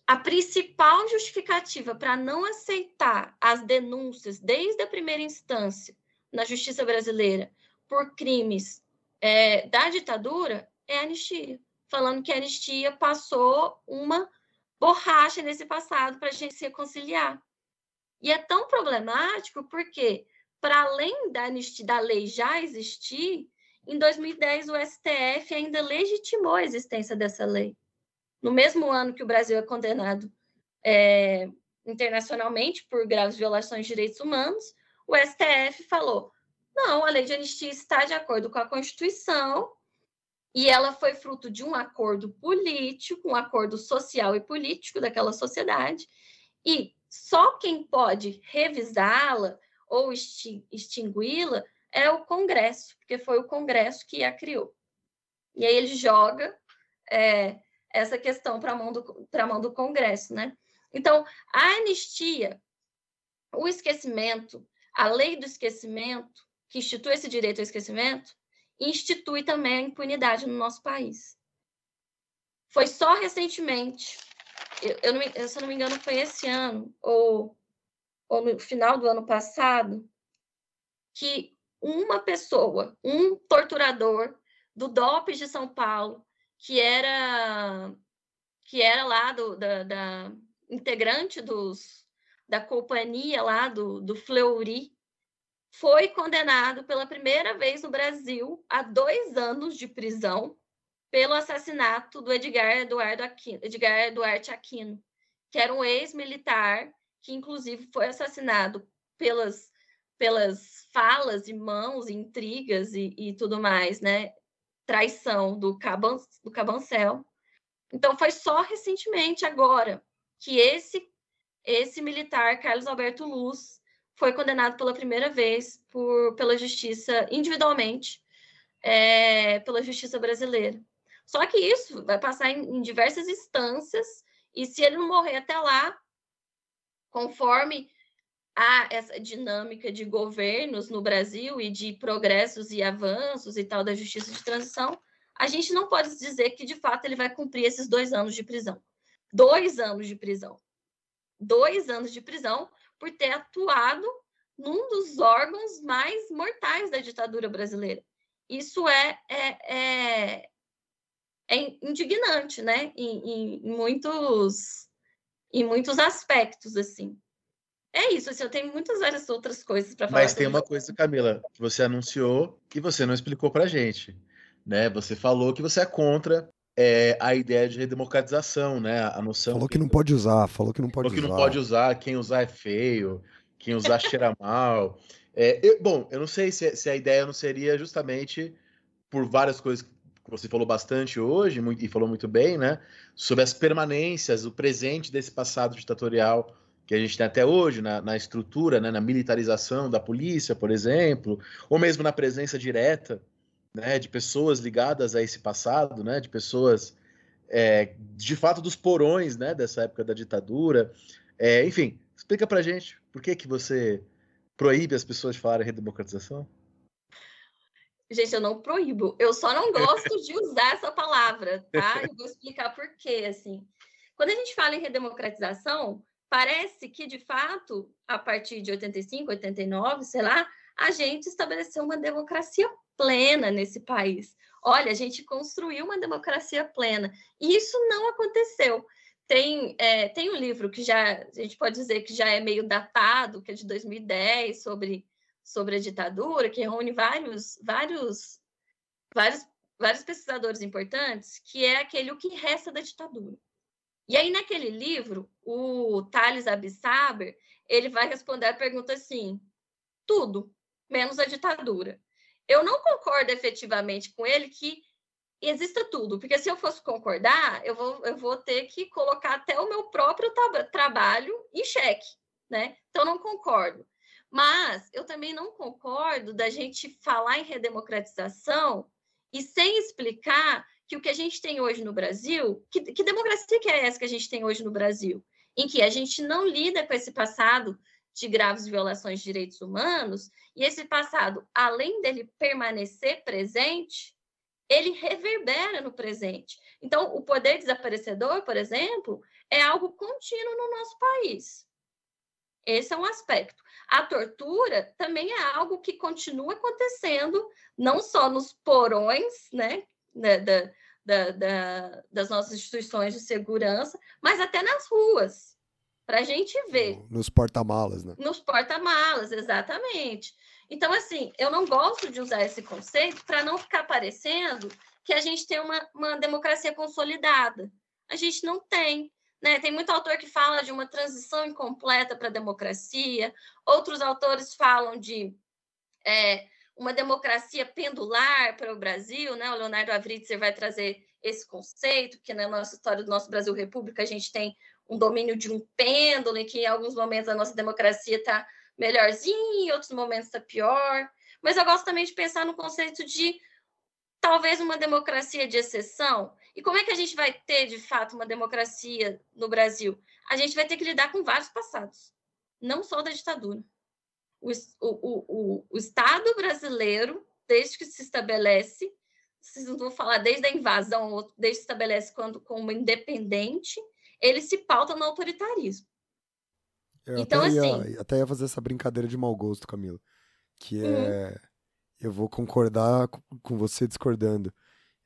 a principal justificativa para não aceitar as denúncias desde a primeira instância na justiça brasileira por crimes é, da ditadura é a anistia, falando que a anistia passou uma borracha nesse passado para a gente se reconciliar. E é tão problemático porque, para além da, da lei já existir, em 2010 o STF ainda legitimou a existência dessa lei. No mesmo ano que o Brasil é condenado é, internacionalmente por graves violações de direitos humanos, o STF falou: não, a lei de anistia está de acordo com a Constituição e ela foi fruto de um acordo político, um acordo social e político daquela sociedade, e só quem pode revisá-la ou extingui-la é o Congresso, porque foi o Congresso que a criou. E aí ele joga é, essa questão para a mão, mão do Congresso, né? Então, a anistia, o esquecimento, a lei do esquecimento, que institui esse direito ao esquecimento, institui também a impunidade no nosso país. Foi só recentemente eu, eu, não, se eu não me engano, foi esse ano, ou, ou no final do ano passado, que uma pessoa, um torturador do DOPS de São Paulo, que era que era lá do, da, da integrante dos, da companhia lá do, do Fleury, foi condenado pela primeira vez no Brasil a dois anos de prisão pelo assassinato do Edgar Eduardo Aquino, Edgar Duarte Aquino, que era um ex-militar que, inclusive, foi assassinado pelas, pelas falas e mãos, intrigas e, e tudo mais, né? Traição do, Caban, do Cabancel. Então, foi só recentemente, agora, que esse, esse militar, Carlos Alberto Luz, foi condenado pela primeira vez por, pela justiça individualmente, é, pela justiça brasileira. Só que isso vai passar em, em diversas instâncias, e se ele não morrer até lá, conforme a essa dinâmica de governos no Brasil e de progressos e avanços e tal da justiça de transição, a gente não pode dizer que de fato ele vai cumprir esses dois anos de prisão. Dois anos de prisão. Dois anos de prisão por ter atuado num dos órgãos mais mortais da ditadura brasileira. Isso é, é, é, é indignante, né? Em, em, em, muitos, em muitos aspectos, assim. É isso, assim, eu tenho muitas várias outras coisas para falar. Mas tem uma coisa, Camila, que você anunciou e você não explicou para gente. Né? Você falou que você é contra é, a ideia de redemocratização, né? A noção. Falou que não pode usar, falou que não pode falou usar. que não pode usar, quem usar é feio, quem usar cheira mal. É, eu, bom, eu não sei se, se, a ideia não seria justamente por várias coisas que você falou bastante hoje muito, e falou muito bem, né? Sobre as permanências, o presente desse passado ditatorial que a gente tem até hoje na, na estrutura, né, na militarização da polícia, por exemplo, ou mesmo na presença direta né, de pessoas ligadas a esse passado, né, de pessoas é, de fato dos porões, né, dessa época da ditadura. É, enfim, explica pra gente por que que você proíbe as pessoas de falarem redemocratização? Gente, eu não proíbo, eu só não gosto de usar essa palavra, tá? Eu vou explicar por quê, assim. Quando a gente fala em redemocratização, parece que, de fato, a partir de 85, 89, sei lá, a gente estabeleceu uma democracia plena nesse país. Olha, a gente construiu uma democracia plena. E isso não aconteceu. Tem, é, tem um livro que já a gente pode dizer que já é meio datado, que é de 2010, sobre, sobre a ditadura, que reúne vários, vários, vários, vários pesquisadores importantes, que é aquele O que Resta da Ditadura. E aí, naquele livro, o Thales Abissaber, ele vai responder a pergunta assim, tudo, menos a ditadura eu não concordo efetivamente com ele que exista tudo, porque se eu fosse concordar, eu vou, eu vou ter que colocar até o meu próprio tra trabalho em xeque, né? Então, não concordo. Mas eu também não concordo da gente falar em redemocratização e sem explicar que o que a gente tem hoje no Brasil, que, que democracia que é essa que a gente tem hoje no Brasil? Em que a gente não lida com esse passado de graves violações de direitos humanos, e esse passado, além dele permanecer presente, ele reverbera no presente. Então, o poder desaparecedor, por exemplo, é algo contínuo no nosso país. Esse é um aspecto. A tortura também é algo que continua acontecendo, não só nos porões, né, da, da, da, das nossas instituições de segurança, mas até nas ruas para a gente ver. Nos porta-malas, né? Nos porta-malas, exatamente. Então, assim, eu não gosto de usar esse conceito para não ficar parecendo que a gente tem uma, uma democracia consolidada. A gente não tem. Né? Tem muito autor que fala de uma transição incompleta para a democracia, outros autores falam de é, uma democracia pendular para o Brasil, né? O Leonardo Avritzer vai trazer esse conceito, que na nossa história do nosso Brasil República a gente tem um domínio de um pêndulo, em que em alguns momentos a nossa democracia está melhorzinha, em outros momentos está pior. Mas eu gosto também de pensar no conceito de talvez uma democracia de exceção. E como é que a gente vai ter, de fato, uma democracia no Brasil? A gente vai ter que lidar com vários passados, não só da ditadura. O, o, o, o Estado brasileiro, desde que se estabelece, vocês não vão falar desde a invasão, desde que se estabelece quando, como independente, ele se pauta no autoritarismo. Eu então, até assim. Ia, até ia fazer essa brincadeira de mau gosto, Camila. Que é. Uhum. Eu vou concordar com você discordando.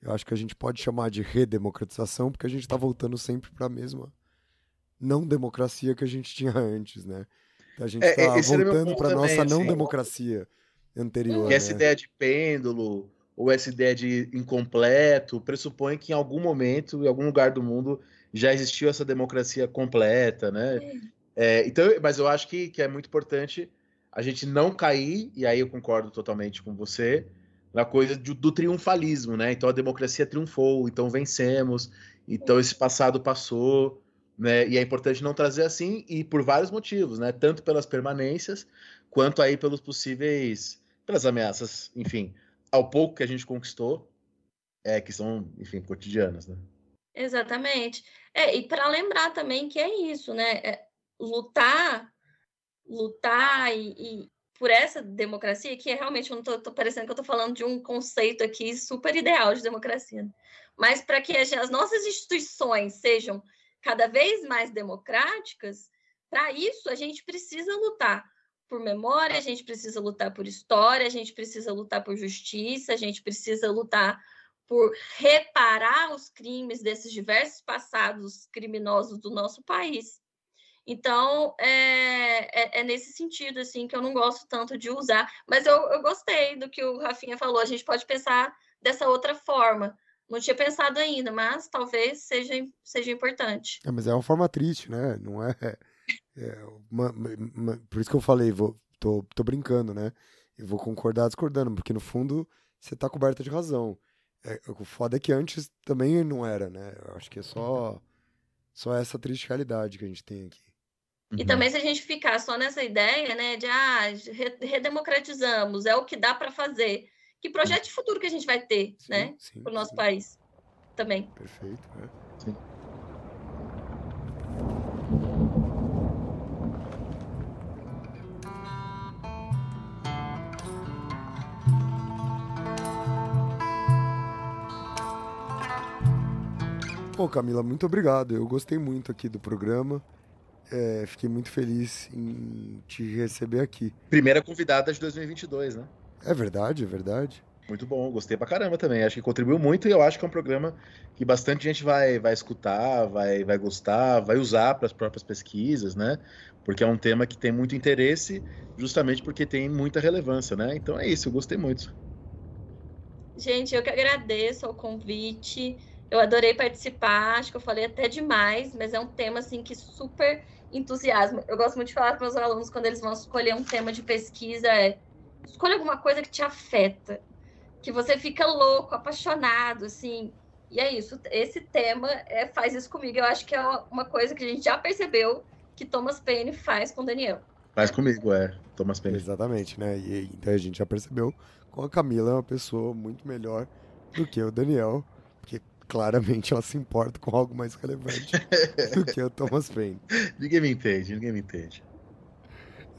Eu acho que a gente pode chamar de redemocratização, porque a gente está voltando sempre para a mesma não democracia que a gente tinha antes, né? A gente está é, voltando para nossa não democracia. anterior. Que essa né? ideia de pêndulo ou essa ideia de incompleto pressupõe que em algum momento, em algum lugar do mundo, já existiu essa democracia completa, né? É, então, mas eu acho que, que é muito importante a gente não cair, e aí eu concordo totalmente com você, na coisa do, do triunfalismo, né? Então a democracia triunfou, então vencemos, então esse passado passou, né? E é importante não trazer assim, e por vários motivos, né? Tanto pelas permanências, quanto aí pelos possíveis, pelas ameaças, enfim, ao pouco que a gente conquistou, é, que são, enfim, cotidianas, né? Exatamente. É, e para lembrar também que é isso, né? É, lutar, lutar e, e por essa democracia, que é realmente, eu não tô, tô parecendo que eu tô falando de um conceito aqui super ideal de democracia, né? mas para que as nossas instituições sejam cada vez mais democráticas, para isso a gente precisa lutar por memória, a gente precisa lutar por história, a gente precisa lutar por justiça, a gente precisa lutar por reparar os crimes desses diversos passados criminosos do nosso país. Então, é, é, é, nesse sentido, assim, que eu não gosto tanto de usar. Mas eu, eu gostei do que o Rafinha falou. A gente pode pensar dessa outra forma. Não tinha pensado ainda, mas talvez seja, seja importante. É, mas é uma forma triste, né? Não é. é uma, uma, por isso que eu falei, vou, tô, tô brincando, né? Eu vou concordar discordando, porque no fundo você tá coberta de razão. É, o foda é que antes também não era, né? Eu acho que é só, só essa triste realidade que a gente tem aqui. E também se a gente ficar só nessa ideia, né, de ah, redemocratizamos, é o que dá para fazer. Que projeto de futuro que a gente vai ter, sim, né, para o nosso sim. país também. Perfeito, né? Sim. Pô, Camila, muito obrigado. Eu gostei muito aqui do programa. É, fiquei muito feliz em te receber aqui. Primeira convidada de 2022, né? É verdade, é verdade. Muito bom, gostei pra caramba também. Acho que contribuiu muito e eu acho que é um programa que bastante gente vai, vai escutar, vai, vai gostar, vai usar para as próprias pesquisas, né? Porque é um tema que tem muito interesse, justamente porque tem muita relevância, né? Então é isso, eu gostei muito. Gente, eu que agradeço o convite. Eu adorei participar, acho que eu falei até demais, mas é um tema assim que super entusiasmo. Eu gosto muito de falar para meus alunos quando eles vão escolher um tema de pesquisa, é escolha alguma coisa que te afeta, que você fica louco, apaixonado, assim. E é isso. Esse tema é, faz isso comigo. Eu acho que é uma coisa que a gente já percebeu que Thomas Paine faz com Daniel. Faz comigo, é. Thomas Paine. Exatamente, né? E então a gente já percebeu com a Camila é uma pessoa muito melhor do que o Daniel, claramente ela se importa com algo mais relevante do que o Thomas Paine. Ninguém me entende, ninguém me entende.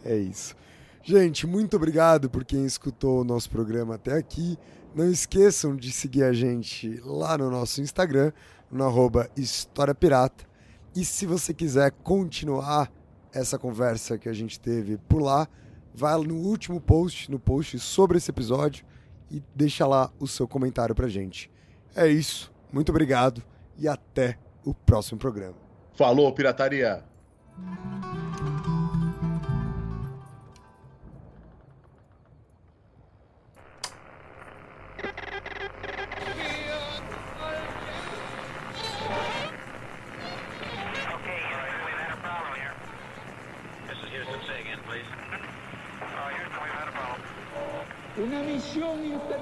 É isso. Gente, muito obrigado por quem escutou o nosso programa até aqui. Não esqueçam de seguir a gente lá no nosso Instagram, no arroba História Pirata. E se você quiser continuar essa conversa que a gente teve por lá, vai no último post, no post sobre esse episódio e deixa lá o seu comentário pra gente. É isso. Muito obrigado e até o próximo programa. Falou, pirataria! Una misión internacionalista